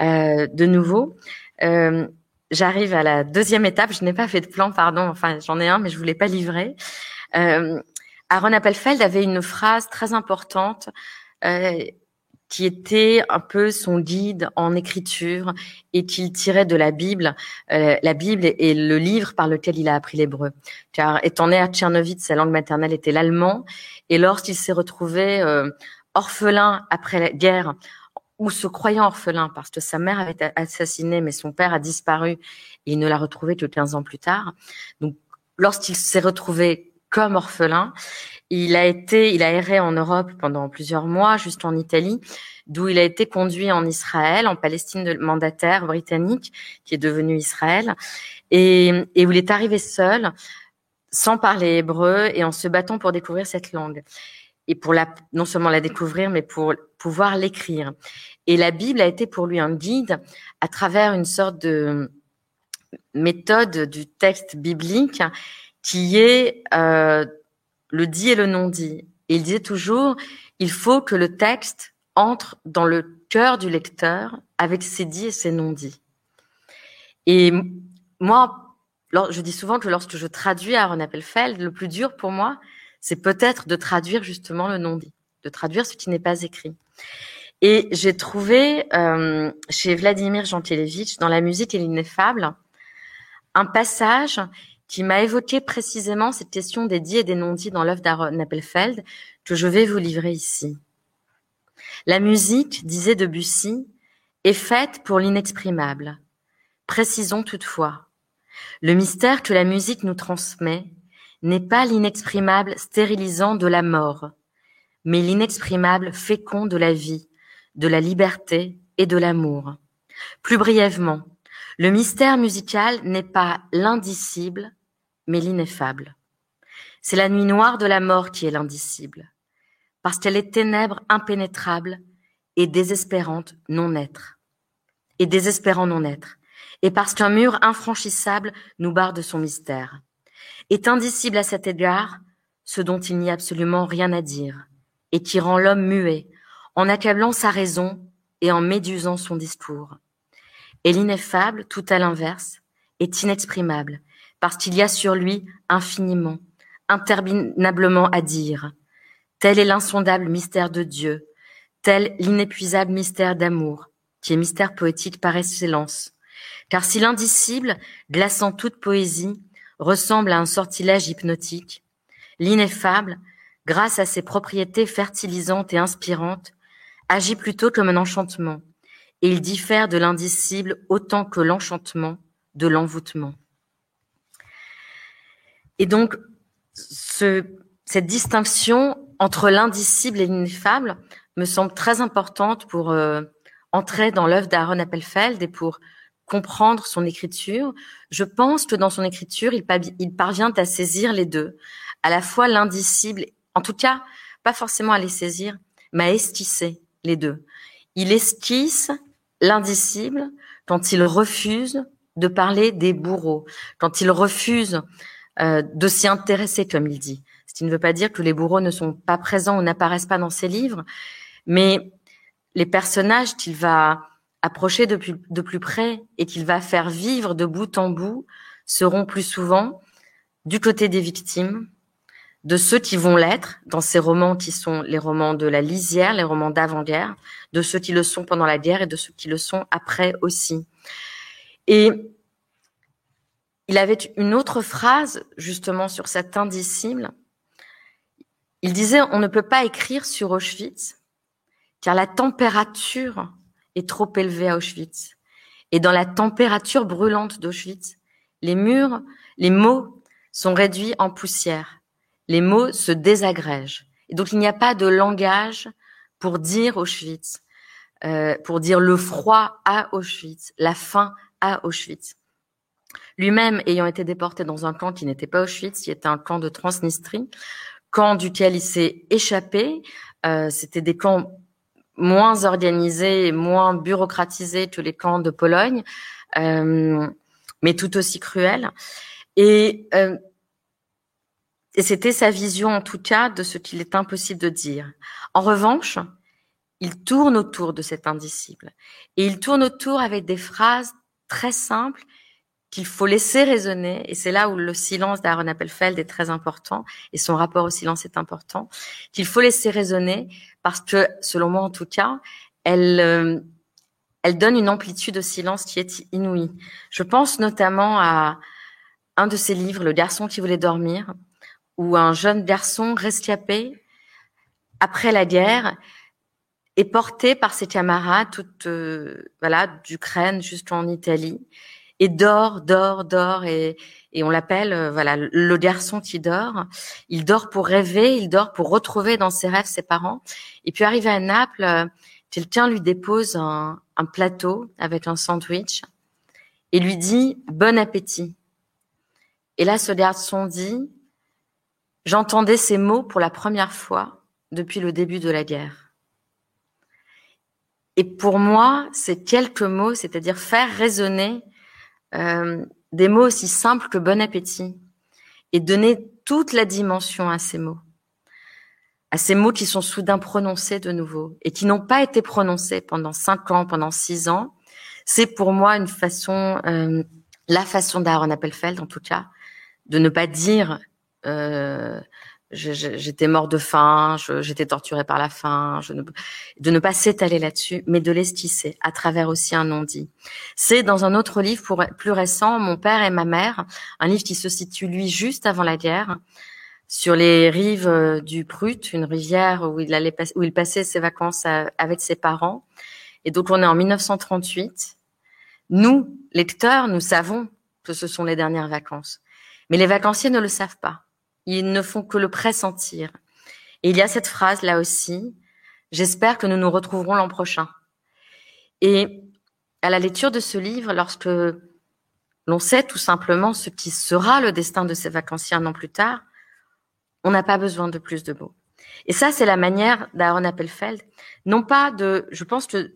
euh, de nouveau, euh, j'arrive à la deuxième étape. Je n'ai pas fait de plan, pardon. Enfin, j'en ai un, mais je voulais pas livrer. Euh, Aaron Appelfeld avait une phrase très importante. Euh, qui était un peu son guide en écriture et qu'il tirait de la Bible. Euh, la Bible est, le livre par lequel il a appris l'hébreu. Car étant né à Tchernovitz, sa langue maternelle était l'allemand. Et lorsqu'il s'est retrouvé euh, orphelin après la guerre, ou se croyant orphelin parce que sa mère avait été assassinée, mais son père a disparu et il ne l'a retrouvé que 15 ans plus tard. Donc, lorsqu'il s'est retrouvé comme orphelin, il a été, il a erré en Europe pendant plusieurs mois, juste en Italie, d'où il a été conduit en Israël, en Palestine de mandataire britannique, qui est devenu Israël, et, où il est arrivé seul, sans parler hébreu et en se battant pour découvrir cette langue et pour la, non seulement la découvrir, mais pour pouvoir l'écrire. Et la Bible a été pour lui un guide à travers une sorte de méthode du texte biblique qui est euh, le dit et le non dit. Et il disait toujours, il faut que le texte entre dans le cœur du lecteur avec ses dits et ses non-dits. Et moi, je dis souvent que lorsque je traduis Aaron Appelfeld, le plus dur pour moi, c'est peut-être de traduire justement le non-dit, de traduire ce qui n'est pas écrit. Et j'ai trouvé euh, chez Vladimir Jantilevitch, dans La musique et l'ineffable, un passage qui m'a évoqué précisément cette question des dits et des non-dits dans l'œuvre d'Aaron Appelfeld, que je vais vous livrer ici. La musique, disait Debussy, est faite pour l'inexprimable. Précisons toutefois, le mystère que la musique nous transmet n'est pas l'inexprimable stérilisant de la mort, mais l'inexprimable fécond de la vie, de la liberté et de l'amour. Plus brièvement, le mystère musical n'est pas l'indicible, mais l'ineffable. C'est la nuit noire de la mort qui est l'indicible, parce qu'elle est ténèbre impénétrable et désespérante non-être, et désespérant non-être, et parce qu'un mur infranchissable nous barre de son mystère. Est indicible à cet égard ce dont il n'y a absolument rien à dire, et qui rend l'homme muet, en accablant sa raison et en médusant son discours. Et l'ineffable, tout à l'inverse, est inexprimable, parce qu'il y a sur lui infiniment, interminablement à dire. Tel est l'insondable mystère de Dieu, tel l'inépuisable mystère d'amour, qui est mystère poétique par excellence. Car si l'indicible, glaçant toute poésie, ressemble à un sortilège hypnotique, l'ineffable, grâce à ses propriétés fertilisantes et inspirantes, agit plutôt comme un enchantement, et il diffère de l'indicible autant que l'enchantement de l'envoûtement. Et donc, cette distinction entre l'indicible et l'ineffable me semble très importante pour euh, entrer dans l'œuvre d'Aaron Appelfeld et pour comprendre son écriture. Je pense que dans son écriture, il, parvient à saisir les deux, à la fois l'indicible, en tout cas, pas forcément à les saisir, mais à esquisser les deux. Il esquisse l'indicible quand il refuse de parler des bourreaux, quand il refuse euh, de s'y intéresser, comme il dit. Ce qui ne veut pas dire que les bourreaux ne sont pas présents ou n'apparaissent pas dans ses livres, mais les personnages qu'il va approcher de plus, de plus près et qu'il va faire vivre de bout en bout seront plus souvent du côté des victimes, de ceux qui vont l'être dans ces romans qui sont les romans de la lisière, les romans d'avant-guerre, de ceux qui le sont pendant la guerre et de ceux qui le sont après aussi. Et il avait une autre phrase justement sur cet indicible. Il disait on ne peut pas écrire sur Auschwitz car la température est trop élevée à Auschwitz. Et dans la température brûlante d'Auschwitz, les murs, les mots sont réduits en poussière les mots se désagrègent. Et donc il n'y a pas de langage pour dire Auschwitz, euh, pour dire le froid à Auschwitz, la faim à Auschwitz. Lui-même ayant été déporté dans un camp qui n'était pas Auschwitz, qui était un camp de Transnistrie, camp duquel il s'est échappé. Euh, C'était des camps moins organisés, moins bureaucratisés que les camps de Pologne, euh, mais tout aussi cruels. Et euh, et c'était sa vision, en tout cas, de ce qu'il est impossible de dire. En revanche, il tourne autour de cet indicible. Et il tourne autour avec des phrases très simples qu'il faut laisser résonner. Et c'est là où le silence d'Aaron Appelfeld est très important et son rapport au silence est important. Qu'il faut laisser résonner parce que, selon moi en tout cas, elle, euh, elle donne une amplitude au silence qui est inouïe. Je pense notamment à un de ses livres, Le garçon qui voulait dormir, où un jeune garçon rescapé après la guerre est porté par ses camarades toute euh, voilà d'Ukraine jusqu'en Italie et dort dort dort et, et on l'appelle euh, voilà le garçon qui dort. Il dort pour rêver il dort pour retrouver dans ses rêves ses parents. Et puis arrivé à Naples euh, quelqu'un lui dépose un, un plateau avec un sandwich et lui dit bon appétit et là ce garçon dit J'entendais ces mots pour la première fois depuis le début de la guerre. Et pour moi, ces quelques mots, c'est-à-dire faire résonner euh, des mots aussi simples que bon appétit. Et donner toute la dimension à ces mots, à ces mots qui sont soudain prononcés de nouveau et qui n'ont pas été prononcés pendant cinq ans, pendant six ans, c'est pour moi une façon, euh, la façon d'Aaron Appelfeld en tout cas, de ne pas dire euh, j'étais mort de faim, j'étais torturé par la faim, je ne, de ne pas s'étaler là-dessus, mais de l'esquisser à travers aussi un non-dit. C'est dans un autre livre pour, plus récent, Mon père et ma mère, un livre qui se situe lui juste avant la guerre, sur les rives euh, du Prut, une rivière où il allait où il passait ses vacances avec ses parents. Et donc on est en 1938. Nous, lecteurs, nous savons que ce sont les dernières vacances. Mais les vacanciers ne le savent pas. Ils ne font que le pressentir. Et il y a cette phrase là aussi, j'espère que nous nous retrouverons l'an prochain. Et à la lecture de ce livre, lorsque l'on sait tout simplement ce qui sera le destin de ces vacanciers un an plus tard, on n'a pas besoin de plus de mots. Et ça, c'est la manière d'Aaron Appelfeld, non pas de, je pense que,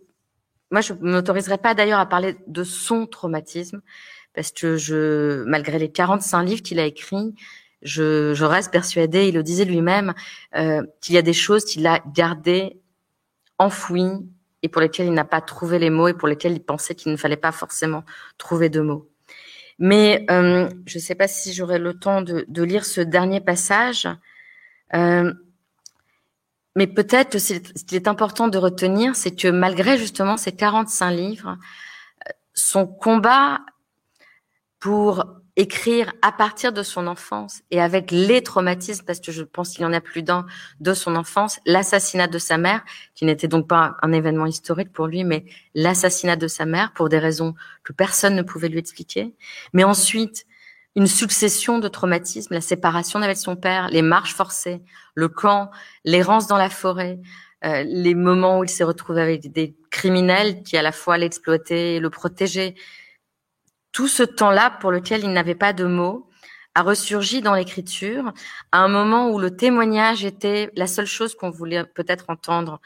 moi, je m'autoriserai pas d'ailleurs à parler de son traumatisme, parce que je, malgré les 45 livres qu'il a écrits, je, je, reste persuadée, il le disait lui-même, euh, qu'il y a des choses qu'il a gardées, enfouies, et pour lesquelles il n'a pas trouvé les mots, et pour lesquelles il pensait qu'il ne fallait pas forcément trouver de mots. Mais euh, je ne sais pas si j'aurai le temps de, de, lire ce dernier passage. Euh, mais peut-être ce qu'il est important de retenir, c'est que malgré justement ces 45 livres, son combat pour écrire à partir de son enfance et avec les traumatismes, parce que je pense qu'il y en a plus d'un de son enfance, l'assassinat de sa mère, qui n'était donc pas un événement historique pour lui, mais l'assassinat de sa mère pour des raisons que personne ne pouvait lui expliquer. Mais ensuite, une succession de traumatismes, la séparation avec son père, les marches forcées, le camp, l'errance dans la forêt, euh, les moments où il s'est retrouvé avec des criminels qui à la fois l'exploitaient le protégeaient, tout ce temps-là pour lequel il n'avait pas de mots a ressurgi dans l'écriture à un moment où le témoignage était la seule chose qu'on voulait peut-être entendre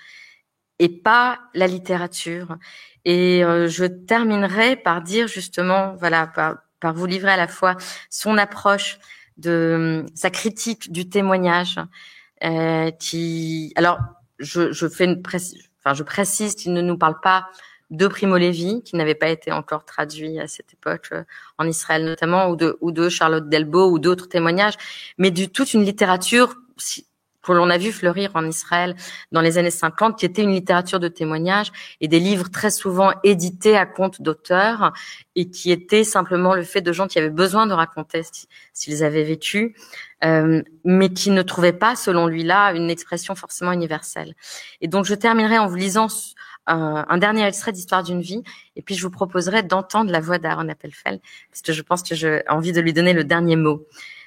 et pas la littérature. Et euh, je terminerai par dire justement, voilà, par, par, vous livrer à la fois son approche de sa critique du témoignage, euh, qui, alors, je, je fais une précision, enfin, je précise qu'il ne nous parle pas de Primo Levi, qui n'avait pas été encore traduit à cette époque euh, en Israël notamment, ou de, ou de Charlotte Delbo, ou d'autres témoignages, mais du toute une littérature que l'on a vu fleurir en Israël dans les années 50, qui était une littérature de témoignages et des livres très souvent édités à compte d'auteurs et qui étaient simplement le fait de gens qui avaient besoin de raconter s'ils avaient vécu, euh, mais qui ne trouvaient pas, selon lui là, une expression forcément universelle. Et donc je terminerai en vous lisant un, dernier extrait d'Histoire d'une vie, et puis je vous proposerai d'entendre la voix d'Aaron Appelfeld, parce que je pense que j'ai envie de lui donner le dernier mot.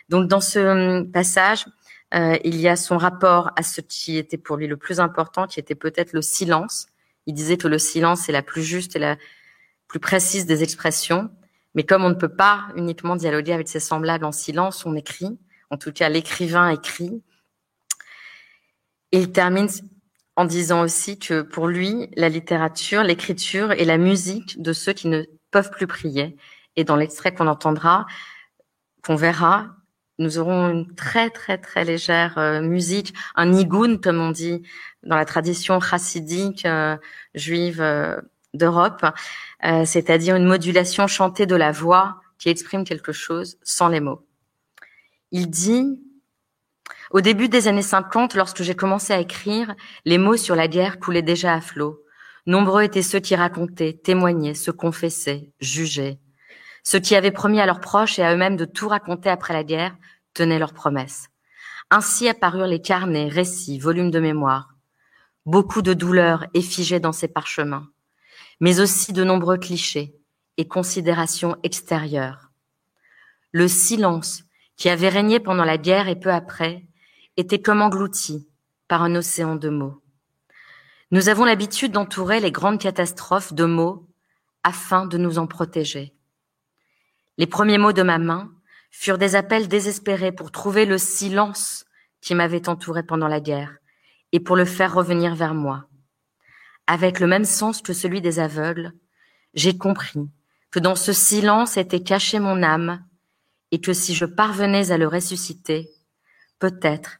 Donc dans ce hum, passage, euh, il y a son rapport à ce qui était pour lui le plus important, qui était peut-être le silence. Il disait que le silence est la plus juste et la plus précise des expressions, mais comme on ne peut pas uniquement dialoguer avec ses semblables en silence, on écrit. En tout cas, l'écrivain écrit. Il termine en disant aussi que pour lui, la littérature, l'écriture est la musique de ceux qui ne peuvent plus prier. Et dans l'extrait qu'on entendra, qu'on verra, nous aurons une très très très légère euh, musique, un nigoun comme on dit dans la tradition chassidique euh, juive euh, d'Europe, c'est-à-dire une modulation chantée de la voix qui exprime quelque chose sans les mots. Il dit au début des années 50, lorsque j'ai commencé à écrire, les mots sur la guerre coulaient déjà à flot. Nombreux étaient ceux qui racontaient, témoignaient, se confessaient, jugeaient. Ceux qui avaient promis à leurs proches et à eux-mêmes de tout raconter après la guerre tenaient leurs promesses. Ainsi apparurent les carnets, récits, volumes de mémoire. Beaucoup de douleurs effigées dans ces parchemins, mais aussi de nombreux clichés et considérations extérieures. Le silence qui avait régné pendant la guerre et peu après était comme englouti par un océan de mots. Nous avons l'habitude d'entourer les grandes catastrophes de mots afin de nous en protéger. Les premiers mots de ma main furent des appels désespérés pour trouver le silence qui m'avait entouré pendant la guerre et pour le faire revenir vers moi. Avec le même sens que celui des aveugles, j'ai compris que dans ce silence était cachée mon âme et que si je parvenais à le ressusciter, peut-être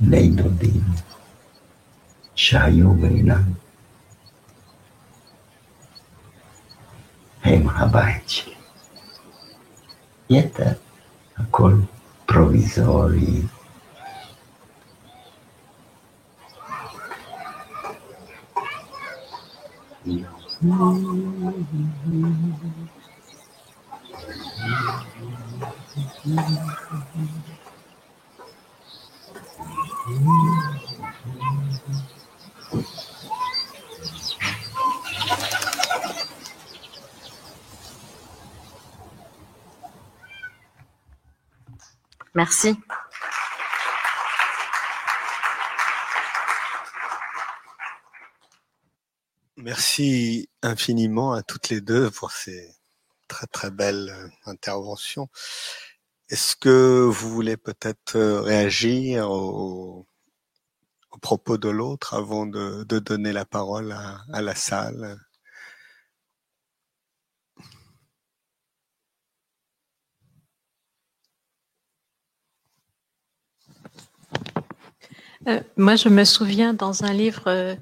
nem do Dino. Saiu Brinam. Rei Mahabharati. Iată, acolo, provizorii. Mm-hmm. Merci. Merci infiniment à toutes les deux pour ces très très belles euh, interventions. Est-ce que vous voulez peut-être euh, réagir au, au propos de l'autre avant de, donner la parole à, la salle? Euh, moi, je me souviens dans un livre euh,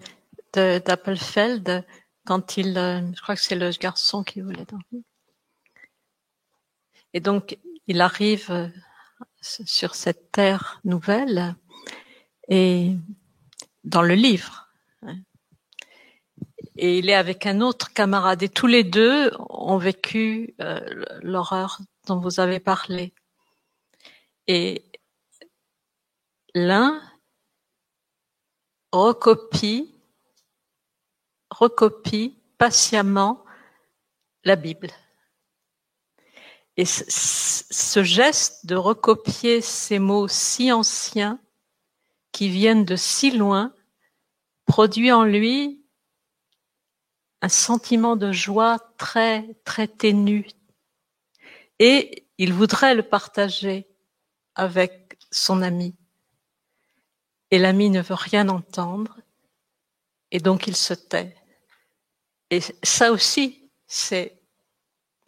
d'Appelfeld, quand il, je crois que c'est le garçon qui voulait dormir. Et donc, il arrive euh, sur cette terre nouvelle et dans le livre. Hein. Et il est avec un autre camarade et tous les deux ont vécu euh, l'horreur dont vous avez parlé. Et l'un recopie, recopie patiemment la Bible. Et ce geste de recopier ces mots si anciens qui viennent de si loin produit en lui un sentiment de joie très, très ténu. Et il voudrait le partager avec son ami. Et l'ami ne veut rien entendre, et donc il se tait. Et ça aussi, c'est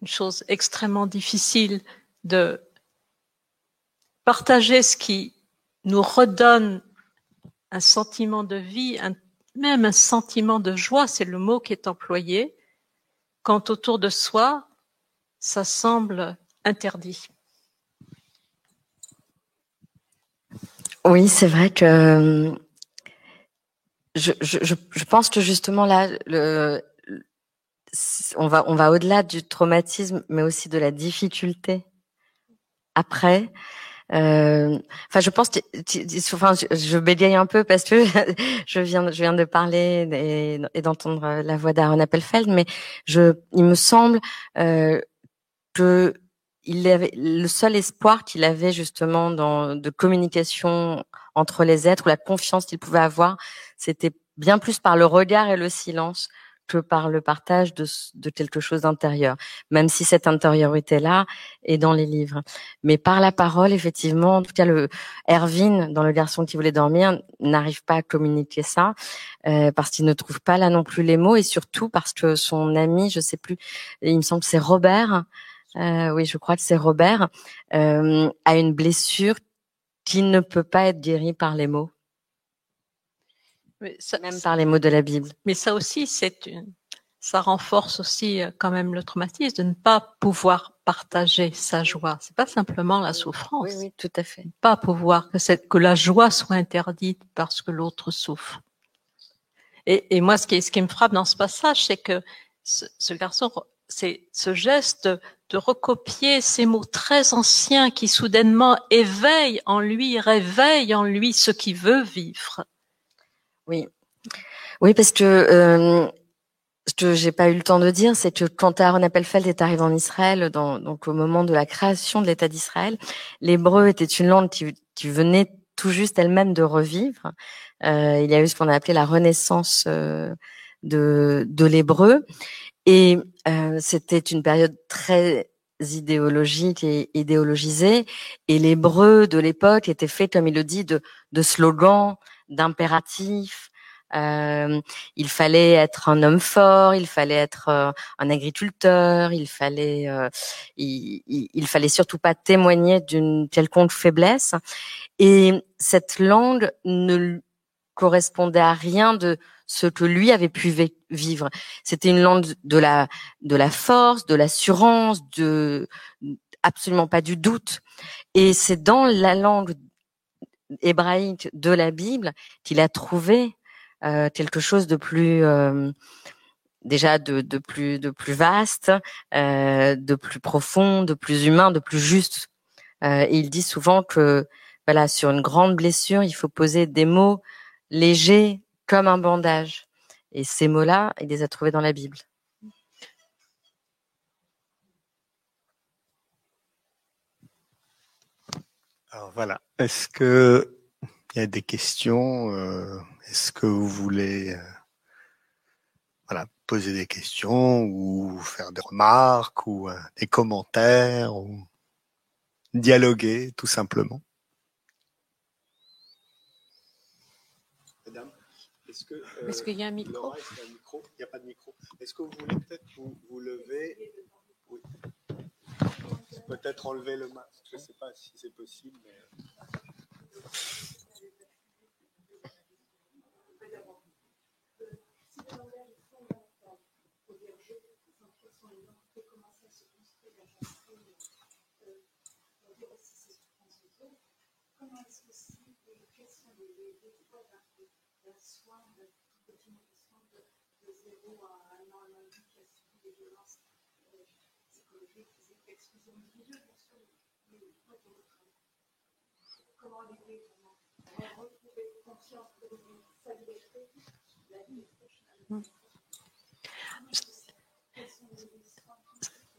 une chose extrêmement difficile de partager ce qui nous redonne un sentiment de vie, même un sentiment de joie, c'est le mot qui est employé, quand autour de soi, ça semble interdit. Oui, c'est vrai que je, je, je, pense que justement là, le, on va, on va au-delà du traumatisme, mais aussi de la difficulté après. Euh, enfin, je pense, enfin, je, bégaye un peu parce que je viens, je viens de parler et, et d'entendre la voix d'Aaron Appelfeld, mais je, il me semble euh, que il avait le seul espoir qu'il avait justement dans de communication entre les êtres, ou la confiance qu'il pouvait avoir, c'était bien plus par le regard et le silence que par le partage de, de quelque chose d'intérieur, même si cette intériorité-là est dans les livres. Mais par la parole, effectivement, en tout cas, le Erwin, dans Le garçon qui voulait dormir, n'arrive pas à communiquer ça euh, parce qu'il ne trouve pas là non plus les mots et surtout parce que son ami, je sais plus, il me semble que c'est Robert, euh, oui, je crois que c'est Robert, euh, a une blessure qui ne peut pas être guérie par les mots. Ça, même par les mots de la Bible. Mais ça aussi, c'est une, ça renforce aussi euh, quand même le traumatisme de ne pas pouvoir partager sa joie. C'est pas simplement la souffrance. Oui, oui, tout à fait. Pas pouvoir que cette, que la joie soit interdite parce que l'autre souffre. Et, et, moi, ce qui, ce qui me frappe dans ce passage, c'est que ce, ce garçon, c'est ce geste de recopier ces mots très anciens qui soudainement éveillent en lui, réveillent en lui ce qui veut vivre. Oui, oui, parce que euh, ce que j'ai pas eu le temps de dire, c'est que quand Aaron Appelfeld est arrivé en Israël, donc au moment de la création de l'État d'Israël, l'hébreu était une langue qui, qui venait tout juste elle-même de revivre. Euh, il y a eu ce qu'on a appelé la renaissance euh, de, de l'hébreu. Et euh, c'était une période très idéologique et idéologisée. Et l'hébreu de l'époque était fait, comme il le dit, de, de slogans, d'impératifs, euh, il fallait être un homme fort, il fallait être euh, un agriculteur, il fallait, euh, il, il, fallait surtout pas témoigner d'une quelconque faiblesse. Et cette langue ne correspondait à rien de ce que lui avait pu vivre. C'était une langue de la de la force, de l'assurance, de absolument pas du doute. Et c'est dans la langue hébraïque de la Bible qu'il a trouvé euh, quelque chose de plus euh, déjà de, de, plus de plus vaste, euh, de plus profond, de plus humain, de plus juste. et il dit souvent que voilà sur une grande blessure, il faut poser des mots légers comme un bandage. Et ces mots-là, il les a trouvés dans la Bible. Alors voilà. Est-ce que il y a des questions euh, Est-ce que vous voulez euh, voilà, poser des questions ou faire des remarques ou euh, des commentaires ou dialoguer tout simplement? Madame, est-ce que est-ce qu'il y a un micro? Il n'y a pas de micro. Est-ce que vous voulez peut-être vous, vous lever? Oui. Peut-être enlever le masque. Je ne sais pas si c'est possible. Mais...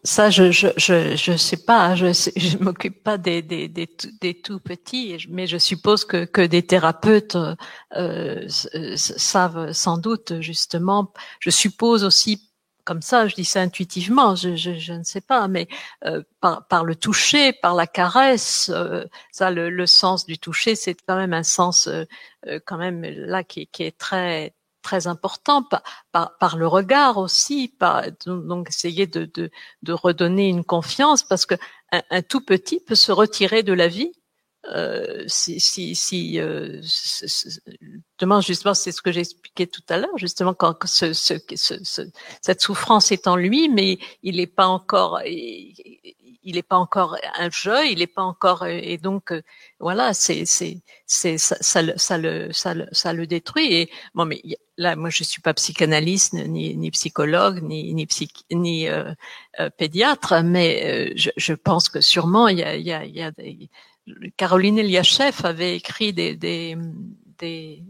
Ça, je je je je sais pas, je je m'occupe pas des des des tout, des tout petits, mais je suppose que que des thérapeutes euh, savent sans doute justement. Je suppose aussi comme ça, je dis ça intuitivement, je, je, je ne sais pas, mais euh, par, par, le toucher, par la caresse, euh, ça, le, le, sens du toucher, c'est quand même un sens euh, euh quand même là qui, qui, est très très important par, par, par le regard aussi, par, donc essayer de, de, de, redonner une confiance parce que un, un tout petit peut se retirer de la vie euh, si, si, si euh, justement c'est ce que j'expliquais tout à l'heure justement quand ce, ce, ce, cette souffrance est en lui mais il n'est pas encore il n'est pas encore un jeu il n'est pas encore et donc euh, voilà c'est c'est ça, ça, le ça le ça le détruit. Et bon mais là moi je suis pas psychanalyste ni ni psychologue ni ni psych, ni euh, euh, pédiatre mais je, je pense que sûrement il y a il y a y a des Caroline Eliachev avait écrit des, des, des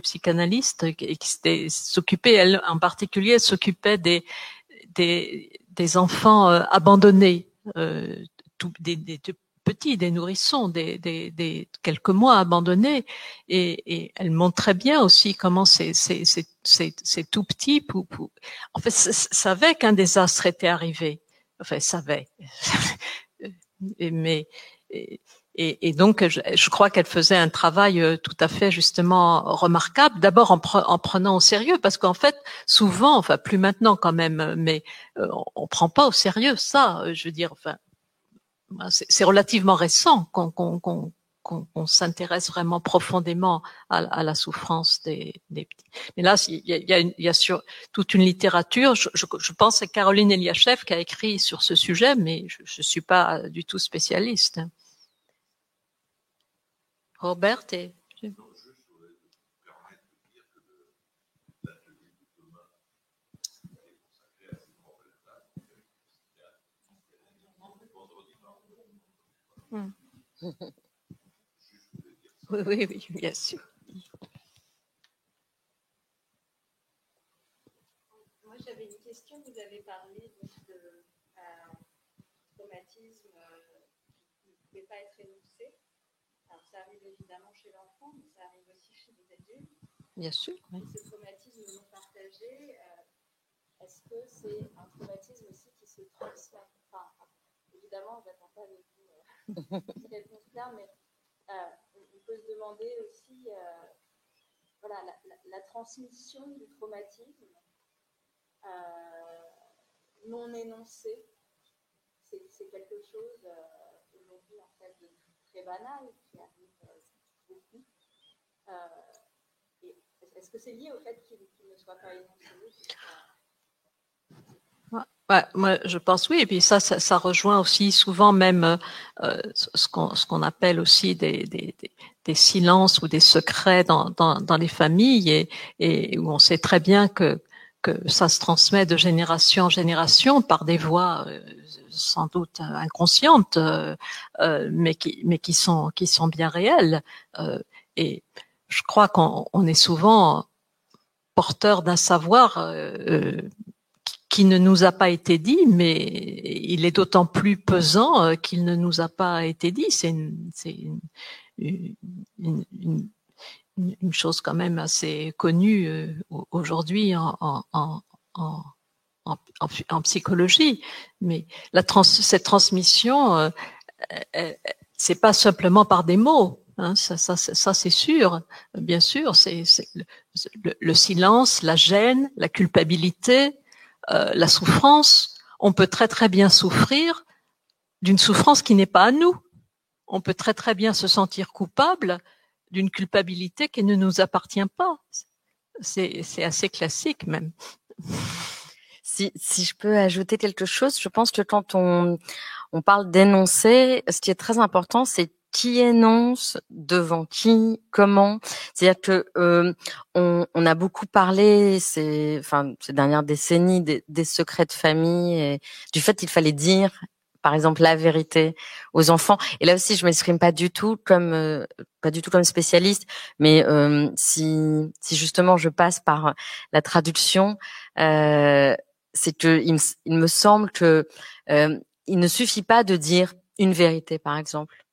psychanalystes qui s'occupait, elle en particulier, s'occupait des, des, des enfants euh, abandonnés, euh, des, des, petits, des nourrissons, des, des, quelques mois abandonnés, et, et elle montrait bien aussi comment c'est tout petit, pou, pou. en fait, savait qu'un désastre était arrivé, enfin savait, mais et, et, donc, je, je crois qu'elle faisait un travail euh, tout à fait justement remarquable. D'abord en, en, prenant au sérieux, parce qu'en fait, souvent, enfin plus maintenant quand même, mais euh, on, prend pas au sérieux ça. Euh, je veux dire, enfin, c'est relativement récent qu'on qu'on s'intéresse vraiment profondément à, à, la souffrance des, des petits. Mais là, il y a, y a, y a sur toute une littérature. Je, je, je pense c'est Caroline Eliachev qui a écrit sur ce sujet, mais je ne suis pas du tout spécialiste. Robert et hmm. Oui, oui, oui, bien sûr. Moi, j'avais une question. Vous avez parlé de euh, traumatisme euh, qui ne pouvait pas être énoncé. Ça arrive évidemment chez l'enfant, mais ça arrive aussi chez les adultes. Bien sûr. oui. Ce traumatisme non partagé, euh, est-ce que c'est un traumatisme aussi qui se transmet? Enfin, évidemment, je n'attends pas avec vous euh, réponse mais euh, on peut se demander aussi euh, voilà, la, la- la transmission du traumatisme non énoncé. C'est quelque chose aujourd'hui en fait de très euh. Euh, Est-ce que c'est lié au fait qu'il qu'il ne soit pas énoncé moi, je pense oui. Et puis ça, ça, rejoint aussi souvent même euh, ce qu'on appelle aussi des, silences ou des secrets dans, les familles et, où on sait très bien que ça se transmet de génération en génération par des voies sans doute inconscientes, euh, euh, mais qui mais qui sont qui sont bien réelles. Euh, et je crois qu'on on est souvent porteur d'un savoir qui ne nous a pas été dit, mais il est d'autant plus pesant qu'il ne nous a pas été dit. C'est une, une, une, une- chose quand même assez connue au- aujourd'hui en, en, en, en, en, en- psychologie. Mais la trans, cette transmission, euh, euh, c'est pas simplement par des mots. Hein, ça, ça, ça, c'est sûr, bien sûr. C'est le, le- le silence, la gêne, la culpabilité, euh, la souffrance, on peut très très bien souffrir d'une souffrance qui n'est pas à nous. On peut très très bien se sentir coupable d'une culpabilité qui ne nous appartient pas. C'est assez classique même. Si, si je peux ajouter quelque chose, je pense que quand on, on parle d'énoncer, ce qui est très important, c'est qui énonce, devant qui, comment. C'est-à-dire que euh, on, on a beaucoup parlé ces, enfin, ces dernières décennies des, des secrets de famille et du fait qu'il fallait dire, par exemple, la vérité aux enfants. Et là aussi, je m'exprime pas du tout comme euh, pas du tout comme spécialiste, mais euh, si si justement je passe par la traduction. Euh, c'est que il me, semble que euh, il ne suffit pas de dire une vérité, par exemple.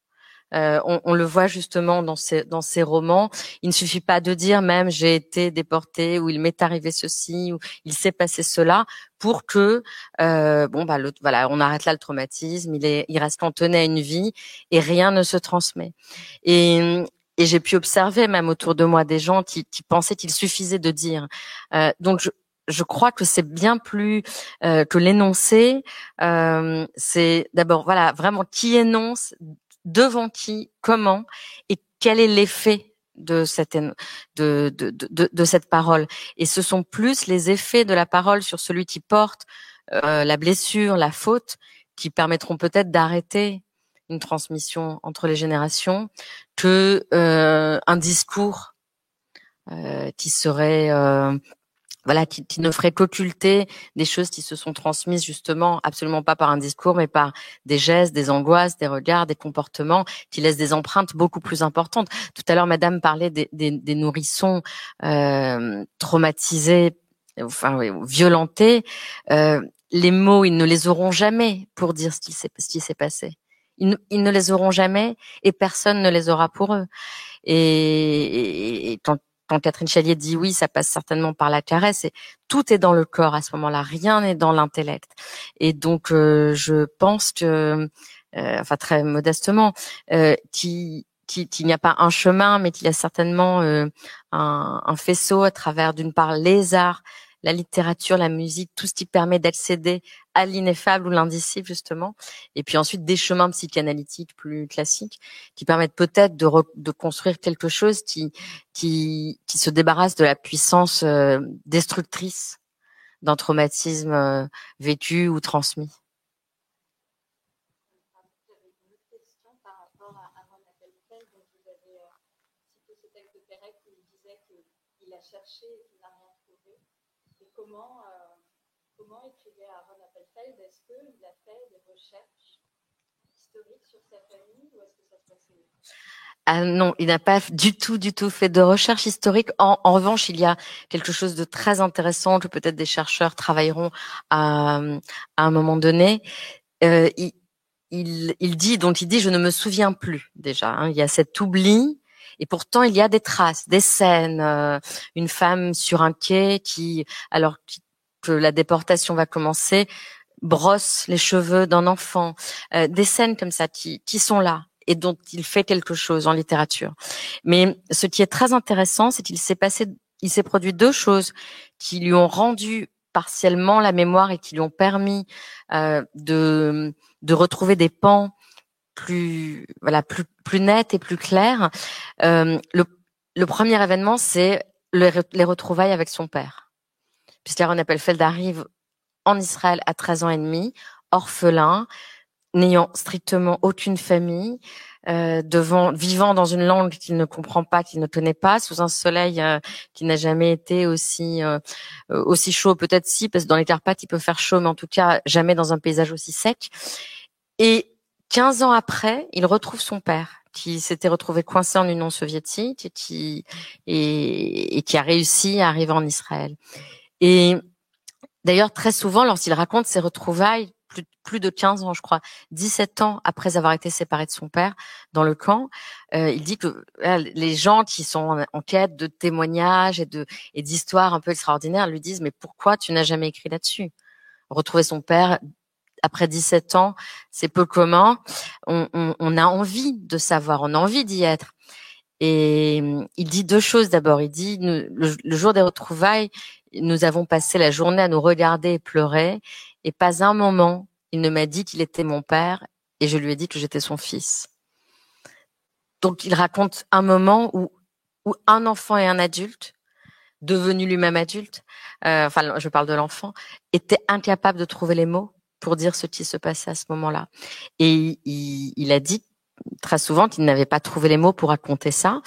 Euh, on, on le voit justement dans ces dans ces romans. Il ne suffit pas de dire même j'ai été déporté ou il m'est arrivé ceci ou il s'est passé cela pour que euh, bon bah le, voilà on arrête là le traumatisme. Il est il reste cantonné à une vie et rien ne se transmet. Et et j'ai pu observer même autour de moi des gens qui, qui pensaient qu'il suffisait de dire. Euh, donc je, je crois que c'est bien plus euh, que l'énoncé. Euh, c'est d'abord voilà vraiment qui énonce, devant qui, comment et quel est l'effet de cette de, de, de, de, cette parole. Et ce sont plus les effets de la parole sur celui qui porte euh, la blessure, la faute, qui permettront peut-être d'arrêter une transmission entre les générations que euh, un discours euh, qui serait euh, voilà, qui, qui, ne ferait qu'occulter des choses qui se sont transmises justement absolument pas par un discours, mais par des gestes, des angoisses, des regards, des comportements qui laissent des empreintes beaucoup plus importantes. Tout à l'heure, Madame parlait des, des, des nourrissons euh, traumatisés, enfin oui, violentés. Euh, les mots, ils ne les auront jamais pour dire ce qui s'est ce qui s'est passé. Ils ne, ils ne, les auront jamais et personne ne les aura pour eux. Et, et, et quand quand Catherine Chalier dit oui, ça passe certainement par la caresse. Et tout est dans le corps à ce moment-là, rien n'est dans l'intellect. Et donc, euh, je pense que, euh, enfin très modestement, euh, qu'il qu'il n'y a pas un chemin, mais qu'il y a certainement euh, un, un, faisceau à travers d'une part les arts, la littérature, la musique, tout ce qui permet d'accéder à l'ineffable ou l'indicible justement, et puis ensuite des chemins psychanalytiques plus classiques qui permettent peut-être de, de, construire quelque chose qui, qui, qui se débarrasse de la puissance euh, destructrice d'un traumatisme euh, vécu ou transmis. cherché et qu'il n'a rien trouvé. Et comment, euh, comment écrivait Aaron Appelfeld Est-ce qu'il a fait des recherches historiques sur sa famille ou est-ce que ça se passait ah non, il n'a pas du tout, du tout fait de recherche historique. En, en, revanche, il y a quelque chose de très intéressant que peut-être des chercheurs travailleront à, à un moment donné. Euh, il, il, il dit, donc il dit, je ne me souviens plus déjà. hein. il y a cet oubli, et pourtant il y a des traces, des scènes. euh, une femme sur un quai qui, alors que la déportation va commencer, brosse les cheveux d'un enfant. Euh, des scènes comme ça qui, qui sont là et dont il fait quelque chose en littérature. Mais ce qui est très intéressant, c'est qu'il s'est passé, il s'est produit deux choses qui lui ont rendu partiellement la mémoire et qui lui ont permis euh, de de retrouver des pans plus voilà plus plus nets et plus clairs. Euh, le le premier événement, c'est le- les retrouvailles avec son père, puisqu'Aaron Appelfeld arrive en Israël à 13 ans et demi, orphelin, n'ayant strictement aucune famille, euh, devant, vivant dans une langue qu'il ne comprend pas, qu'il ne connaît pas, sous un soleil euh, qui n'a jamais été aussi euh, euh, aussi chaud, peut-être si, parce que dans les Carpates il peut faire chaud, mais en tout cas jamais dans un paysage aussi sec. Et 15 ans après, il retrouve son père, qui s'était retrouvé coincé en Union soviétique et qui et, et qui a réussi à arriver en Israël. Et d'ailleurs, très souvent, lorsqu'il raconte ses retrouvailles, plus, plus de 15 ans, je crois, 17 ans après avoir été séparé de son père dans le camp, euh, il dit que les gens qui sont en, quête de témoignages et de et d'histoires un peu extraordinaires lui disent mais pourquoi tu n'as jamais écrit là-dessus? Retrouver son père après 17 ans, c'est peu commun. On, on, on a envie de savoir, on a envie d'y être. Et il dit deux choses d'abord. Il dit le, le jour des retrouvailles, nous avons passé la journée à nous regarder et pleurer, et pas un moment il ne m'a dit qu'il était mon père, et je lui ai dit que j'étais son fils. Donc il raconte un moment où où un enfant et un adulte, devenu lui-même adulte, euh, enfin je parle de l'enfant, était incapable de trouver les mots pour dire ce qui se passait à ce moment-là. Et il, il a dit très souvent qu'il n'avait pas trouvé les mots pour raconter ça.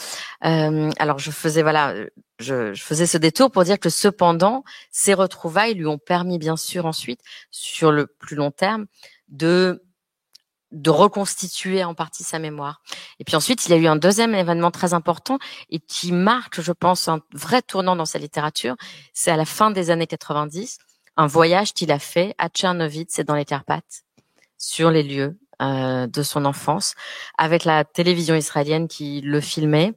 Euh, alors je faisais voilà, je, je faisais ce détour pour dire que cependant ces retrouvailles lui ont permis bien sûr ensuite sur le plus long terme de de reconstituer en partie sa mémoire. Et puis ensuite, il y a eu un deuxième événement très important et qui marque, je pense, un vrai tournant dans sa littérature. C'est à la fin des années 90, un voyage qu'il a fait à Tchernovitz et dans les Carpates, sur les lieux euh, de son enfance, avec la télévision israélienne qui le filmait.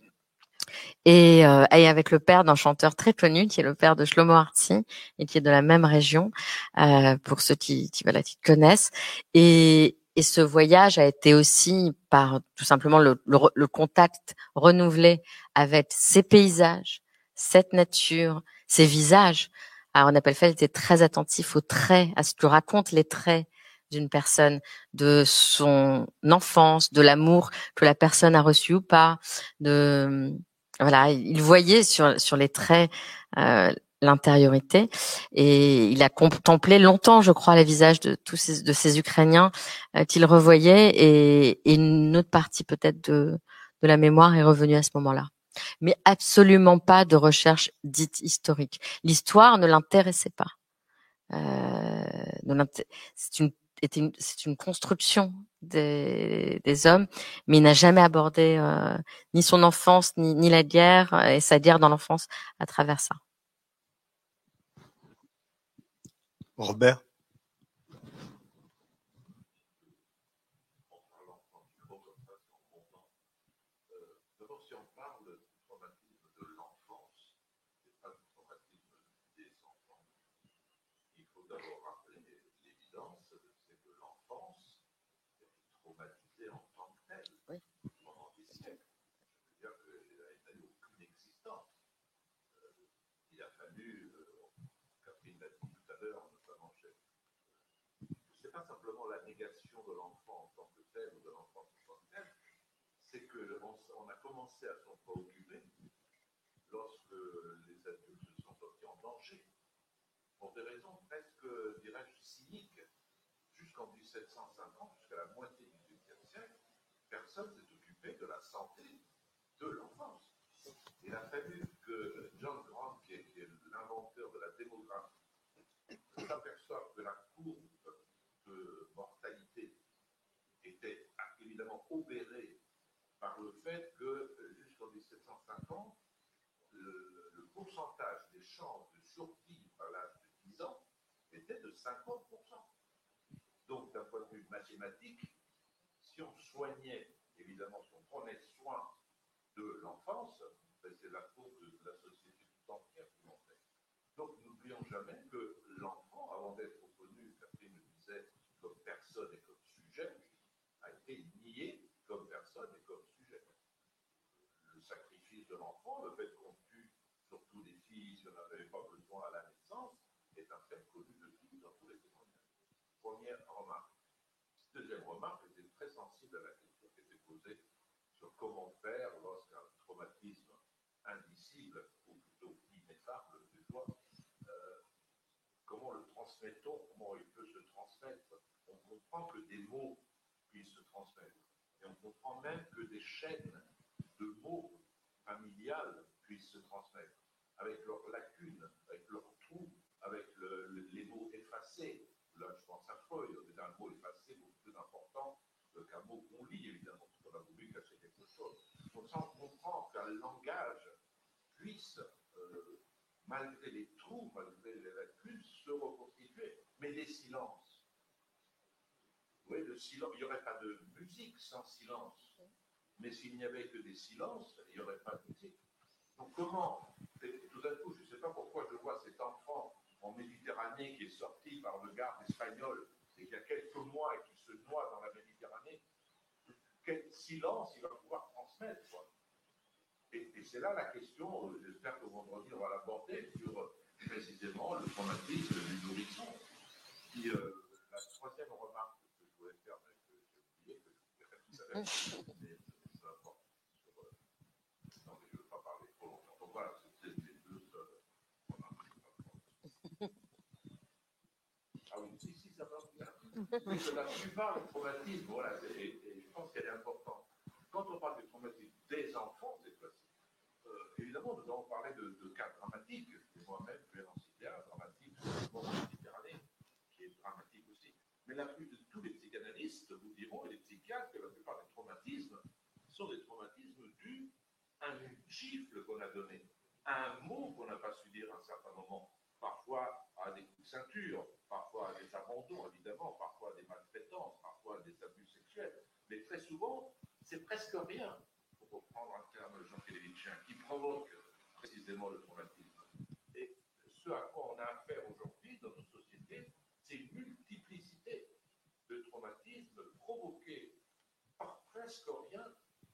Et, euh, et avec le père d'un chanteur très connu, qui est le père de Shlomo Artzi, et qui est de la même région, euh, pour ceux qui, qui, voilà, qui connaissent. Et, et ce voyage a été aussi par tout simplement le, le, le contact renouvelé avec ces paysages, cette nature, ces visages. Alors, on était très attentif aux traits, à ce que racontent les traits d'une personne, de son enfance, de l'amour que la personne a reçu ou pas. De voilà, il voyait sur sur les traits euh, l'intériorité et il a contemplé longtemps, je crois, les visages de tous ces, de ces Ukrainiens euh, qu'il revoyait et, et, une autre partie peut-être de de la mémoire est revenue à ce moment-là. Mais absolument pas de recherche dite historique. L'histoire ne l'intéressait pas. Euh, c'est une c'est une construction des, des, hommes, mais il n'a jamais abordé euh, ni son enfance, ni, ni la guerre et sa guerre dans l'enfance à travers ça. Robert pas simplement la négation de l'enfant en tant que tel ou de l'enfant en tant que tel, c'est qu'on on a commencé à s'en préoccuper lorsque les adultes se sont sortis en danger. Pour des raisons presque, dirais-je, cyniques. Jusqu'en 1750, jusqu'à la moitié du XVIIIe siècle, personne s'est occupé de la santé de l'enfance. Il a fallu que John Grant, qui est, l'inventeur de la démographie, s'aperçoive que la courbe de mortalité était évidemment obérée par le fait que jusqu'en 1750, le, pourcentage des chances de survivre à l'âge de 10 ans était de 50%. Donc, d'un point de vue mathématique, si on soignait, évidemment, si on prenait soin de l'enfance, ben, c'est la faute de la société tout entière qui fait. Donc n'oublions jamais que l'enfant, avant d'être reconnu, Catherine le disait, comme personne et comme sujet, a été nié comme personne et comme sujet. Le de l'enfant, le fait qu'on tue surtout des filles si on n'avait pas besoin à la naissance, est un fait connu de tous dans tous les témoignages. Première remarque. Deuxième remarque était très sensible à la question qui était posée sur comment faire lorsqu'un traumatisme indicible, ou plutôt ineffable, fois, euh, comment le transmettons, comment il peut se transmettre. On comprend que des mots puissent se transmettre. Et on comprend même que des chaînes de mots familiales puissent se transmettre, avec leurs lacunes, avec leurs trous, avec le- le- les mots effacés. Là, je pense à Freud, c'est un mot effacé beaucoup plus important euh, qu'un mot qu'on lit, évidemment, parce qu'on a voulu cacher quelque chose. Donc ça, on comprend qu'un langage puisse, euh, malgré les trous, malgré les lacunes, se reconstituer. Mais les silences. Oui, le silence, il n'y aurait pas de musique sans silence. Mais s'il n'y avait que des silences, il n'y aurait pas de musique. Donc comment, tout d'un coup, je ne sais pas pourquoi je vois cet enfant en Méditerranée qui est sorti par le garde espagnol et qui a quelques mois et qui se noie dans la Méditerranée, quel silence il va pouvoir transmettre. Et, c'est là la question, euh, j'espère que vendredi on va l'aborder sur euh, précisément le traumatisme du nourrisson. Euh, la troisième remarque que je voulais faire, mais que j'ai oublié, que je dirai tout à l'heure, mais peu importe. Sur, euh, non, mais je ne veux pas parler trop longtemps. Donc voilà, c'était les deux seules remarques. Ah oui, si, si, ça va bien. Oui, que la plupart des traumatismes, voilà, et, je pense qu'elle est importante. Quand on parle des traumatismes des enfants, cette fois-ci, euh, évidemment, nous avons parlé de, cas dramatiques. Moi-même, je vais en citer un dramatique sur le Méditerranée, qui est dramatique aussi. Mais la plus de tous les psychanalystes vous diront, et les psychiatres, que la plupart des traumatismes sont des traumatismes dus à une gifle qu'on a donnée, à un mot qu'on n'a pas su dire à un certain moment, parfois à des coups de ceinture, parfois à des abandons, évidemment, parfois à des maltraitances, parfois à des abus sexuels. Mais très souvent, c'est presque rien, pour reprendre un terme de Jean Kelevitchien, qui provoque précisément le traumatisme. Et ce à quoi on a affaire aujourd'hui dans nos sociétés, c'est une multiplicité de traumatismes provoqués par presque rien,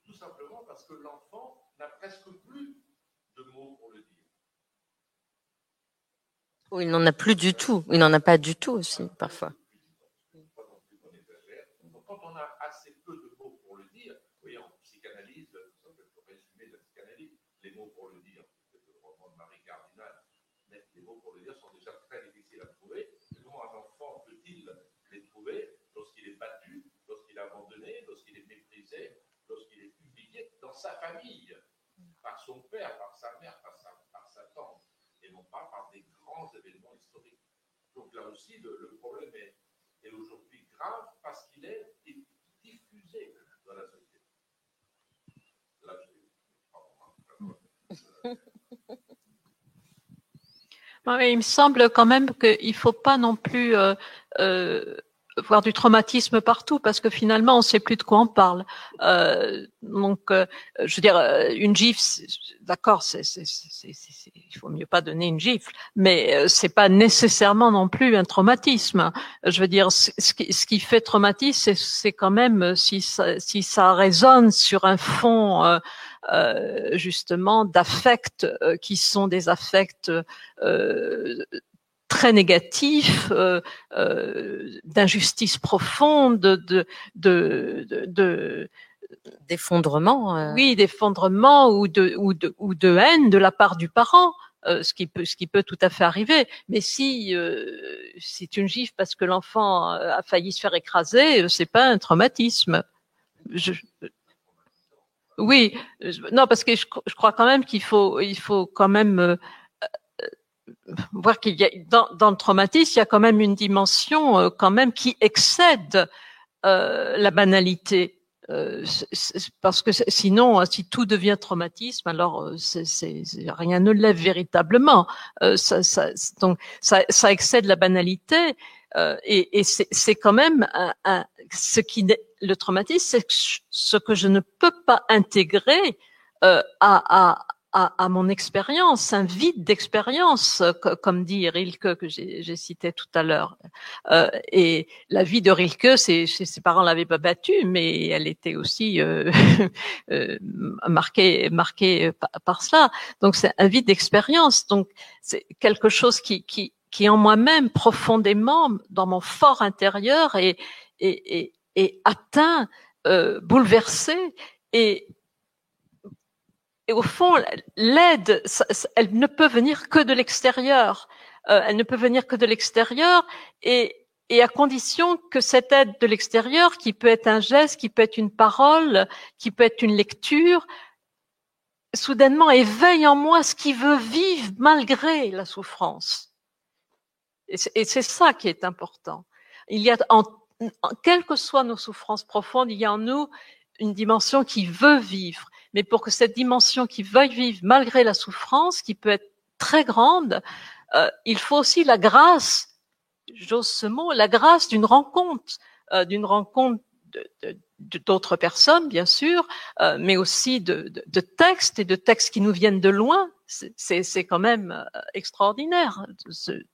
tout simplement parce que l'enfant n'a presque plus de mots pour le dire. Ou il n'en a plus du tout. Il n'en a pas du tout aussi, parfois. Quand on a assez peu de mots pour le dire, voyez, en psychanalyse, résumé de la psychanalyse, les mots pour le dire, c'est le roman de Marie Cardinal, mais les mots pour le dire sont déjà très difficiles à trouver. Comment un enfant peut-il les trouver lorsqu'il est battu, lorsqu'il est abandonné, lorsqu'il est méprisé, lorsqu'il est humilié dans sa famille, par son père, par sa mère, par sa, par sa tante, et non pas par des grands événements historiques. Donc là aussi, le, problème est, aujourd'hui grave parce qu'il est diffusé dans la société. Il me semble quand même qu'il ne faut pas non plus euh, euh, voir du traumatisme partout parce que finalement on ne sait plus de quoi on parle. Euh, donc, euh, je veux dire, euh, une gifle, d'accord, il faut mieux pas donner une gifle, mais euh, c'est pas nécessairement non plus un traumatisme. Je veux dire, ce qui, ce qui fait traumatisme, c'est, c'est quand même euh, si ça, si ça résonne sur un fond euh, euh, justement d'affects euh, qui sont des affects euh, très négatifs, euh, euh, d'injustice profonde, de, de, de, de, de- D'effondrement. euh, oui, d'effondrement ou de, ou, de, ou de haine de la part du parent. euh, ce qui peut ce qui peut tout à fait arriver mais si euh, c'est une gifle parce que l'enfant a failli se faire écraser c'est pas un traumatisme je, oui non parce que je, je crois quand même qu'il faut il faut quand même voir qu'il y a dans, dans le traumatisme il y a quand même une dimension euh, quand même qui excède euh, la banalité euh, parce que sinon, hein, si tout devient traumatisme, alors euh, c'est, c'est- c'est- rien ne lève véritablement. Euh, ça, ça- donc ça, ça excède la banalité. Euh, et, et c'est quand même un, un, ce qui le traumatisme, c'est ce que je ne peux pas intégrer euh, à, à, à, à, mon expérience, un vide d'expérience, comme dit Rilke que j'ai cité tout à l'heure. Euh, et la vie de Rilke, ses, ses parents l'avaient pas battue, mais elle était aussi euh, euh, marquée, marquée par, par cela. Donc c'est un vide d'expérience. Donc c'est quelque chose qui, qui, qui en moi-même profondément, dans mon fort intérieur, est, est, est, est atteint, euh, bouleversé et et au fond, l'aide, elle ne peut venir que de l'extérieur. Euh, elle ne peut venir que de l'extérieur et, et à condition que cette aide de l'extérieur, qui peut être un geste, qui peut être une parole, qui peut être une lecture, soudainement éveille en moi ce qui veut vivre malgré la souffrance. Et c'est ça qui est important. Il y a, en, quelles que soient nos souffrances profondes, il y a en nous une dimension qui veut vivre mais pour que cette dimension qui veuille vivre malgré la souffrance, qui peut être très grande, euh, il faut aussi la grâce, j'ose ce mot, la grâce d'une rencontre, euh, d'une rencontre d'autres personnes, bien sûr, euh, mais aussi de, de, de, textes et de textes qui nous viennent de loin. C'est quand même euh, extraordinaire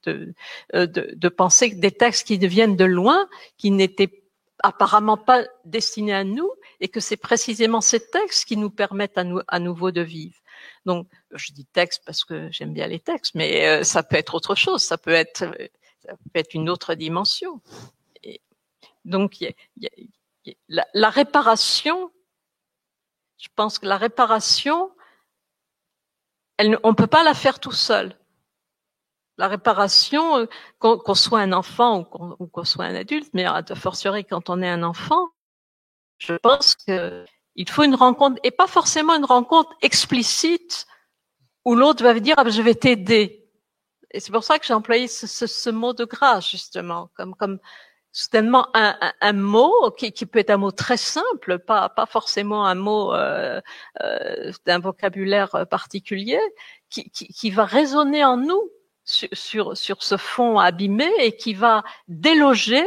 de, de, de, penser que des textes qui viennent de loin, qui n'étaient apparemment pas destinés à nous, et que c'est précisément ces textes qui nous permettent à, nous, à nouveau de vivre. Donc, je dis texte parce que j'aime bien les textes, mais euh, ça peut être autre chose, ça peut être, ça peut être une autre dimension. Et donc, y a, y a, la, réparation, je pense que la réparation, elle, on ne peut pas la faire tout seul. La réparation, euh, qu'on soit un enfant ou qu'on soit un adulte, mais à fortiori quand on est un enfant, je pense qu'il faut une rencontre, et pas forcément une rencontre explicite où l'autre va dire ah, je vais t'aider. Et c'est pour ça que j'ai employé ce, ce, ce, mot de grâce justement, comme comme soudainement un, un, un mot qui, qui, peut être un mot très simple, pas pas forcément un mot euh, euh, d'un vocabulaire particulier, qui, qui, qui, va résonner en nous sur, sur, sur ce fond abîmé et qui va déloger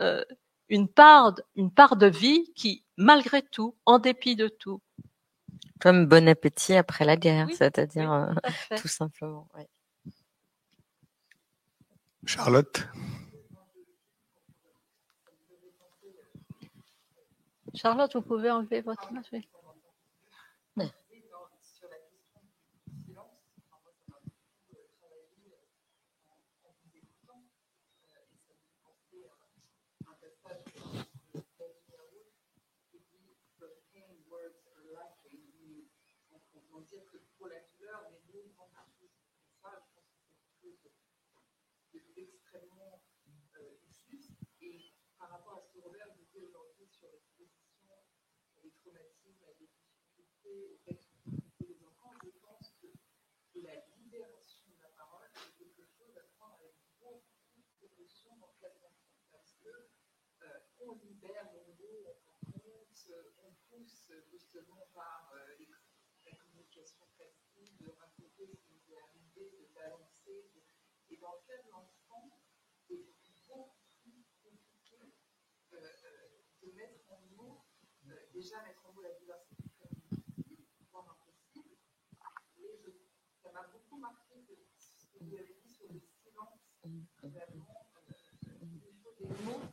euh, une part, une part de vie qui, malgré tout, en dépit de tout. Comme bon appétit après la guerre, c'est-à-dire euh, tout simplement. Oui. Charlotte? Charlotte, vous pouvez enlever votre masque. Justement par euh, la communication facile, de raconter ce qui nous est arrivé, de balancer. De... Et dans le cas de l'enfant, c'est beaucoup plus compliqué euh, euh, de mettre en mots, déjà mettre en mots la diversité difficile, voire impossible. Mais je, ça m'a beaucoup marqué ce que vous avez dit sur le silence, vraiment, il faut des mots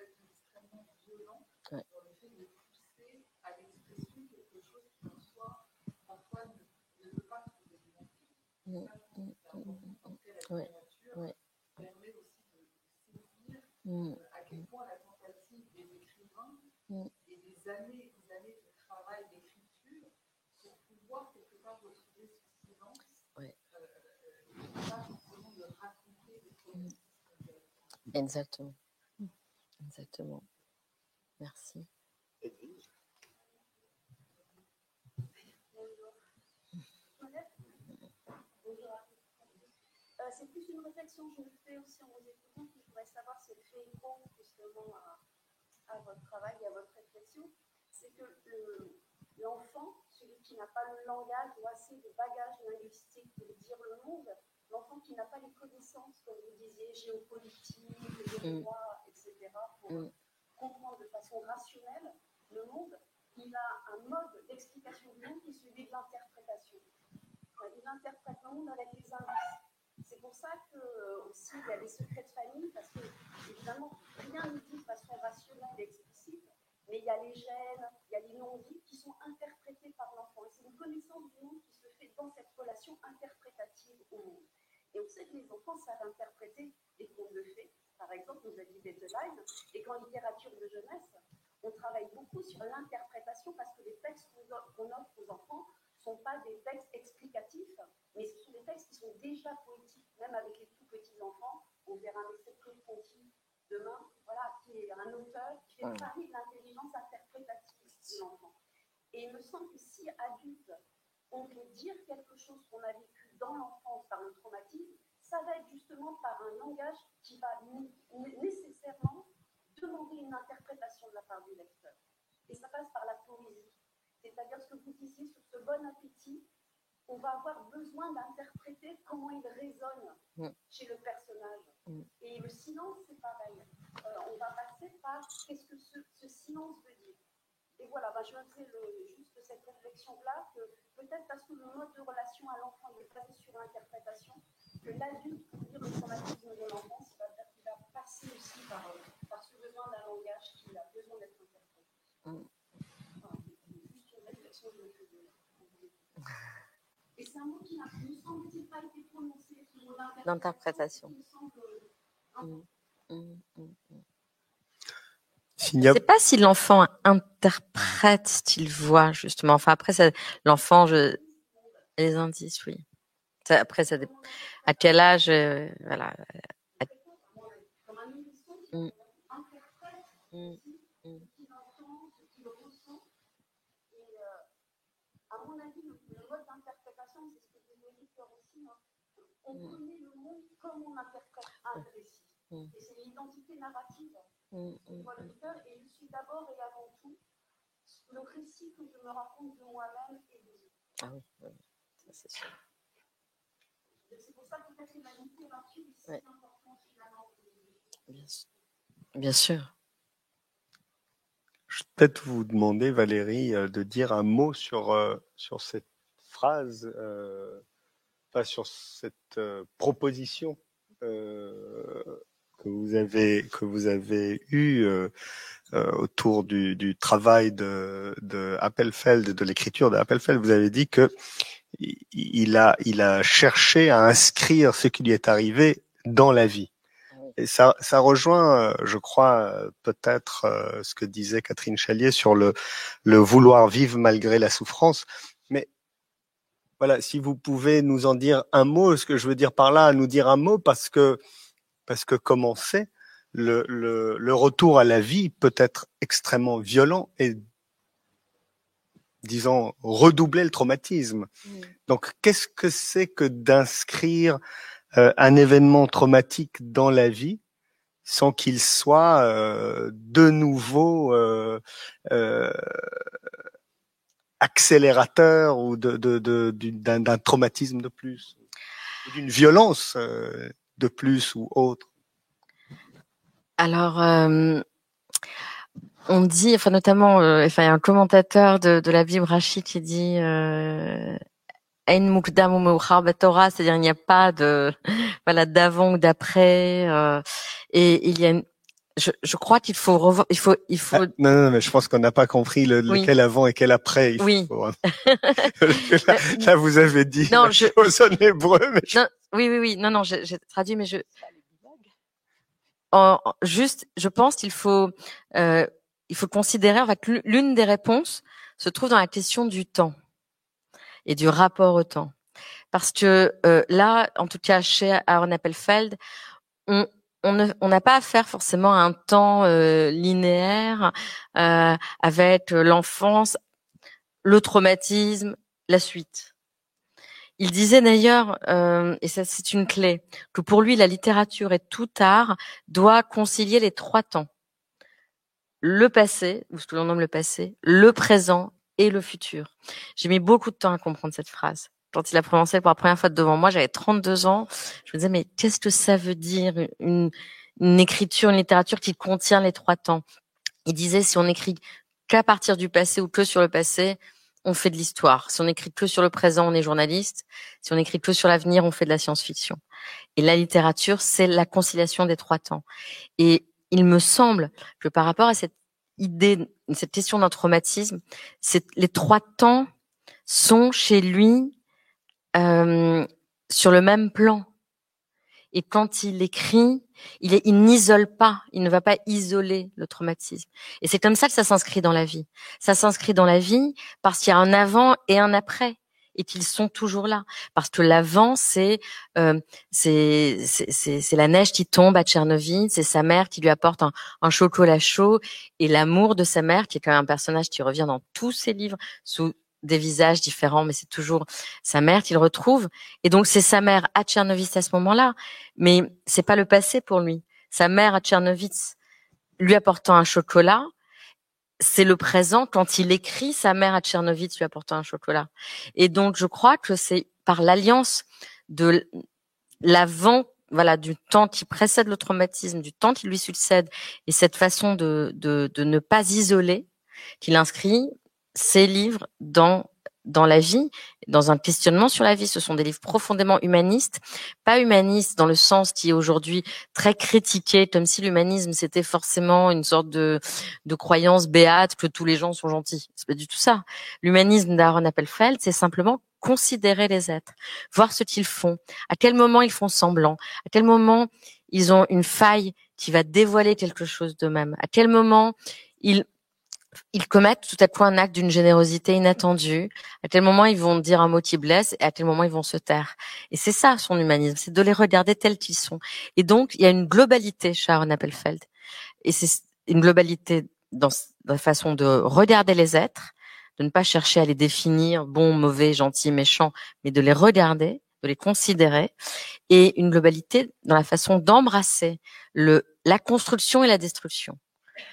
extrêmement violent dans le fait de pousser à l'expression quelque chose qui en soi parfois ne, veut pas trouver de Mmh, Ça, je pense que. En cas, la Ouais. permet aussi de Mm. à quel point la tentative des écrivains et et des années de travail d'écriture pour pouvoir quelque part retrouver ce silence, Ouais. euh, euh, pas forcément de raconter des traumatismes. Exactement. Exactement. Merci. Euh, c'est plus une réflexion que je me fais aussi en vous écoutant, que je voudrais savoir si elle fait écho justement à, à votre travail et à votre réflexion. C'est que le- l'enfant, celui qui n'a pas le langage ou assez de bagage linguistique pour dire le monde, l'enfant qui n'a pas les connaissances, comme vous disiez, géopolitiques, Mm. droit, etc., pour Mm. comprendre de façon rationnelle le monde, il a un mode d'explication du monde qui est celui de l'interprétation. Il interprète le monde avec les indices. C'est pour ça que euh, aussi il y a les secrets de famille, parce que évidemment rien n'est dit de façon rationnelle et explicite, mais il y a les gènes, il y a les non-dits qui sont interprétés par l'enfant. Et c'est une connaissance du monde qui se fait dans cette relation interprétative au monde. Et on sait que les enfants savent interpréter des contes de fées, par exemple, vous avez dit Bettelheim, et qu'en littérature de jeunesse, on travaille beaucoup sur l'interprétation parce que les textes qu'on offre aux enfants ne sont pas des textes explicatifs, mais ce sont des textes qui sont déjà poétiques. Même avec les tout petits enfants, on verra un essai de Ponty demain, voilà, qui est un auteur qui fait parler de l'intelligence interprétative de l'enfant. Et il me semble que si adulte, on peut dire quelque chose qu'on a vécu dans l'enfance par le traumatisme, ça va être justement par un langage qui va né- né- nécessairement demander une interprétation de la part du lecteur. Et ça passe par la poésie. C'est-à-dire ce que vous disiez sur ce bon appétit, on va avoir besoin d'interpréter comment il résonne Mm. chez le personnage. Mm. Et le silence, c'est pareil. Euh, on va passer par qu'est-ce que ce, ce silence veut dire. Et voilà, ben, je me fais le- juste cette réflexion-là, que peut-être parce que le mode de relation à l'enfant est basé sur l'interprétation, que l'adulte, pour dire le traumatisme de l'enfance, il va, il va passer aussi par, euh, par ce besoin d'un langage qui a besoin d'être interprété. Mm. Juste une réflexion me faisais. Et c'est un mot qui n'a, me semble-t-il, pas été prononcé. D'interprétation. qui me semble Mm. Mm, Je sais pas si l'enfant interprète ce qu'il voit justement. Enfin après, l'enfant, je... les indices, oui. Ça- après, ça dépend. À quel âge, euh, voilà. comme un nourrisson qui Mm. interprète Mm, aussi mm. ce qu'il entend, ce qu'il ressent. Et euh, à mon avis, le, le mode d'interprétation, c'est ce que vous avez dit Fleur aussi, on Mm. connaît le monde comme on interprète un récit. Mm. Et c'est l'identité narrative Mm, mm, voit le lecteur, et je suis d'abord et avant tout le récit que je me raconte de moi-même et des autres. Ah oui, oui, ça, c'est sûr. C'est pour ça que peut-être l'humanité là-dessus est si Ouais. importante finalement. Bien sûr. Bien sûr. Je vais peut-être vous demander, Valérie, euh, de dire un mot sur, euh, sur cette phrase, euh, enfin sur cette euh, proposition euh, que vous avez que vous avez eue euh, euh, autour du, du travail de, de Appelfeld, de l'écriture de Appelfeld. Vous avez dit que il- il a il a cherché à inscrire ce qui lui est arrivé dans la vie. Et ça, ça rejoint, euh, je crois, euh, peut-être euh, ce que disait Catherine Chalier sur le, le vouloir vivre malgré la souffrance. Mais voilà, si vous pouvez nous en dire un mot, ce que je veux dire par là, nous dire un mot, parce que, parce que comme on sait, le, le, le retour à la vie peut être extrêmement violent et, disons, redoubler le traumatisme. Donc, qu'est-ce que c'est que d'inscrire euh, un événement traumatique dans la vie sans qu'il soit euh, de nouveau euh, euh, accélérateur ou de, de, de, d'un, d'un traumatisme de plus, d'une violence euh, de plus ou autre? Alors, euh, on dit, enfin notamment, euh, enfin il y a un commentateur de, de la Bible Rashi qui dit euh, c'est-à-dire il n'y a pas de voilà d'avant ou d'après, euh, et il y a une, je, je crois qu'il faut revoir, il faut il faut Ah, non, non, mais je pense qu'on n'a pas compris le, Oui. lequel avant et quel après. Il Oui. faut- là, là, vous avez dit Non, la je- chose en hébreu, mais je- non, oui oui oui non non j'ai traduit mais je en- en- juste, je pense qu'il faut, euh, il faut considérer en fait, l'une- des réponses se trouve dans la question du temps et du rapport au temps. Parce que euh, là, en tout cas chez Aaron Appelfeld, on on ne- on n'a pas affaire forcément à un temps euh, linéaire euh, avec euh, l'enfance, le traumatisme, la suite. Il disait d'ailleurs, euh, et ça c'est une clé, que pour lui la littérature et tout art doit concilier les trois temps le passé, ou ce que l'on nomme le passé, le présent et le futur. J'ai mis beaucoup de temps à comprendre cette phrase. Quand il a prononcé pour la première fois devant moi, j'avais 32 ans. Je me disais, mais qu'est-ce que ça veut dire une, une écriture, une littérature qui contient les trois temps? Il disait, si on écrit qu'à partir du passé ou que sur le passé, on fait de l'histoire. Si on écrit que sur le présent, on est journaliste. Si on écrit que sur l'avenir, on fait de la science-fiction. Et la littérature, c'est la conciliation des trois temps. Et il me semble que par rapport à cette idée, cette question d'un traumatisme, c'est les trois temps sont chez lui euh, sur le même plan. Et quand il écrit, il, est- il n'isole pas, il ne va pas isoler le traumatisme. Et c'est comme ça que ça s'inscrit dans la vie. Ça s'inscrit dans la vie parce qu'il y a un avant et un après et qu'ils sont toujours là. Parce que l'avant, c'est euh, c'est la neige qui tombe à Tchernobyl, c'est sa mère qui lui apporte un, un chocolat chaud et l'amour de sa mère, qui est quand même un personnage qui revient dans tous ses livres sous des visages différents, mais c'est toujours sa mère qu'il retrouve. Et donc c'est sa mère à Tchernovitz à ce moment-là, mais c'est pas le passé pour lui. Sa mère à Tchernovitz lui apportant un chocolat, c'est le présent quand il écrit sa mère à Tchernovitz lui apportant un chocolat. Et donc je crois que c'est par l'alliance de l'avant voilà du temps qui précède le traumatisme, du temps qui lui succède et cette façon de de, de ne pas isoler qu'il inscrit ses livres dans dans la vie, dans un questionnement sur la vie. Ce sont des livres profondément humanistes, pas humanistes dans le sens qui est aujourd'hui très critiqué, comme si l'humanisme c'était forcément une sorte de de croyance béate que tous les gens sont gentils. C'est pas du tout ça. L'humanisme d'Aaron Appelfeld, c'est simplement considérer les êtres, voir ce qu'ils font, à quel moment ils font semblant, à quel moment ils ont une faille qui va dévoiler quelque chose d'eux-mêmes, à quel moment ils ils commettent tout à coup un acte d'une générosité inattendue, à quel moment ils vont dire un mot qui blesse et à quel moment ils vont se taire? Et c'est ça son humanisme, c'est de les regarder tels qu'ils sont. Et donc il y a une globalité chez Appelfeld. Et c'est une globalité dans la façon de regarder les êtres, de ne pas chercher à les définir bons, mauvais, gentils, méchants, mais de les regarder, de les considérer, et une globalité dans la façon d'embrasser le la construction et la destruction.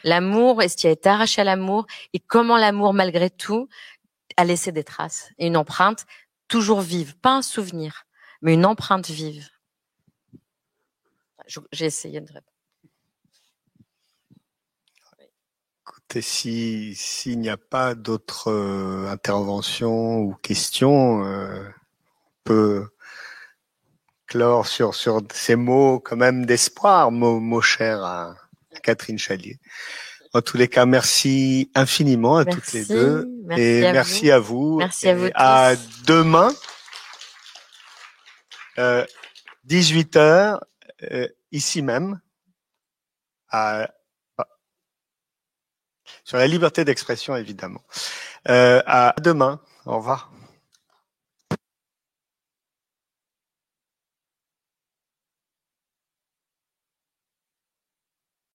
L'amour et ce qui a été arraché à l'amour et comment l'amour malgré tout a laissé des traces et une empreinte toujours vive, pas un souvenir, mais une empreinte vive? J'ai essayé de répondre. Écoutez, si s'il n'y a pas d'autres euh, interventions ou questions, euh, on peut clore sur sur ces mots quand même d'espoir, mots, mots chers à, à Catherine Chalier. En tous les cas, merci infiniment à toutes les deux merci et à merci vous. à vous. Merci à vous À tous. demain, euh, 18 h ici même, à sur la liberté d'expression évidemment. Euh, à demain. Au revoir.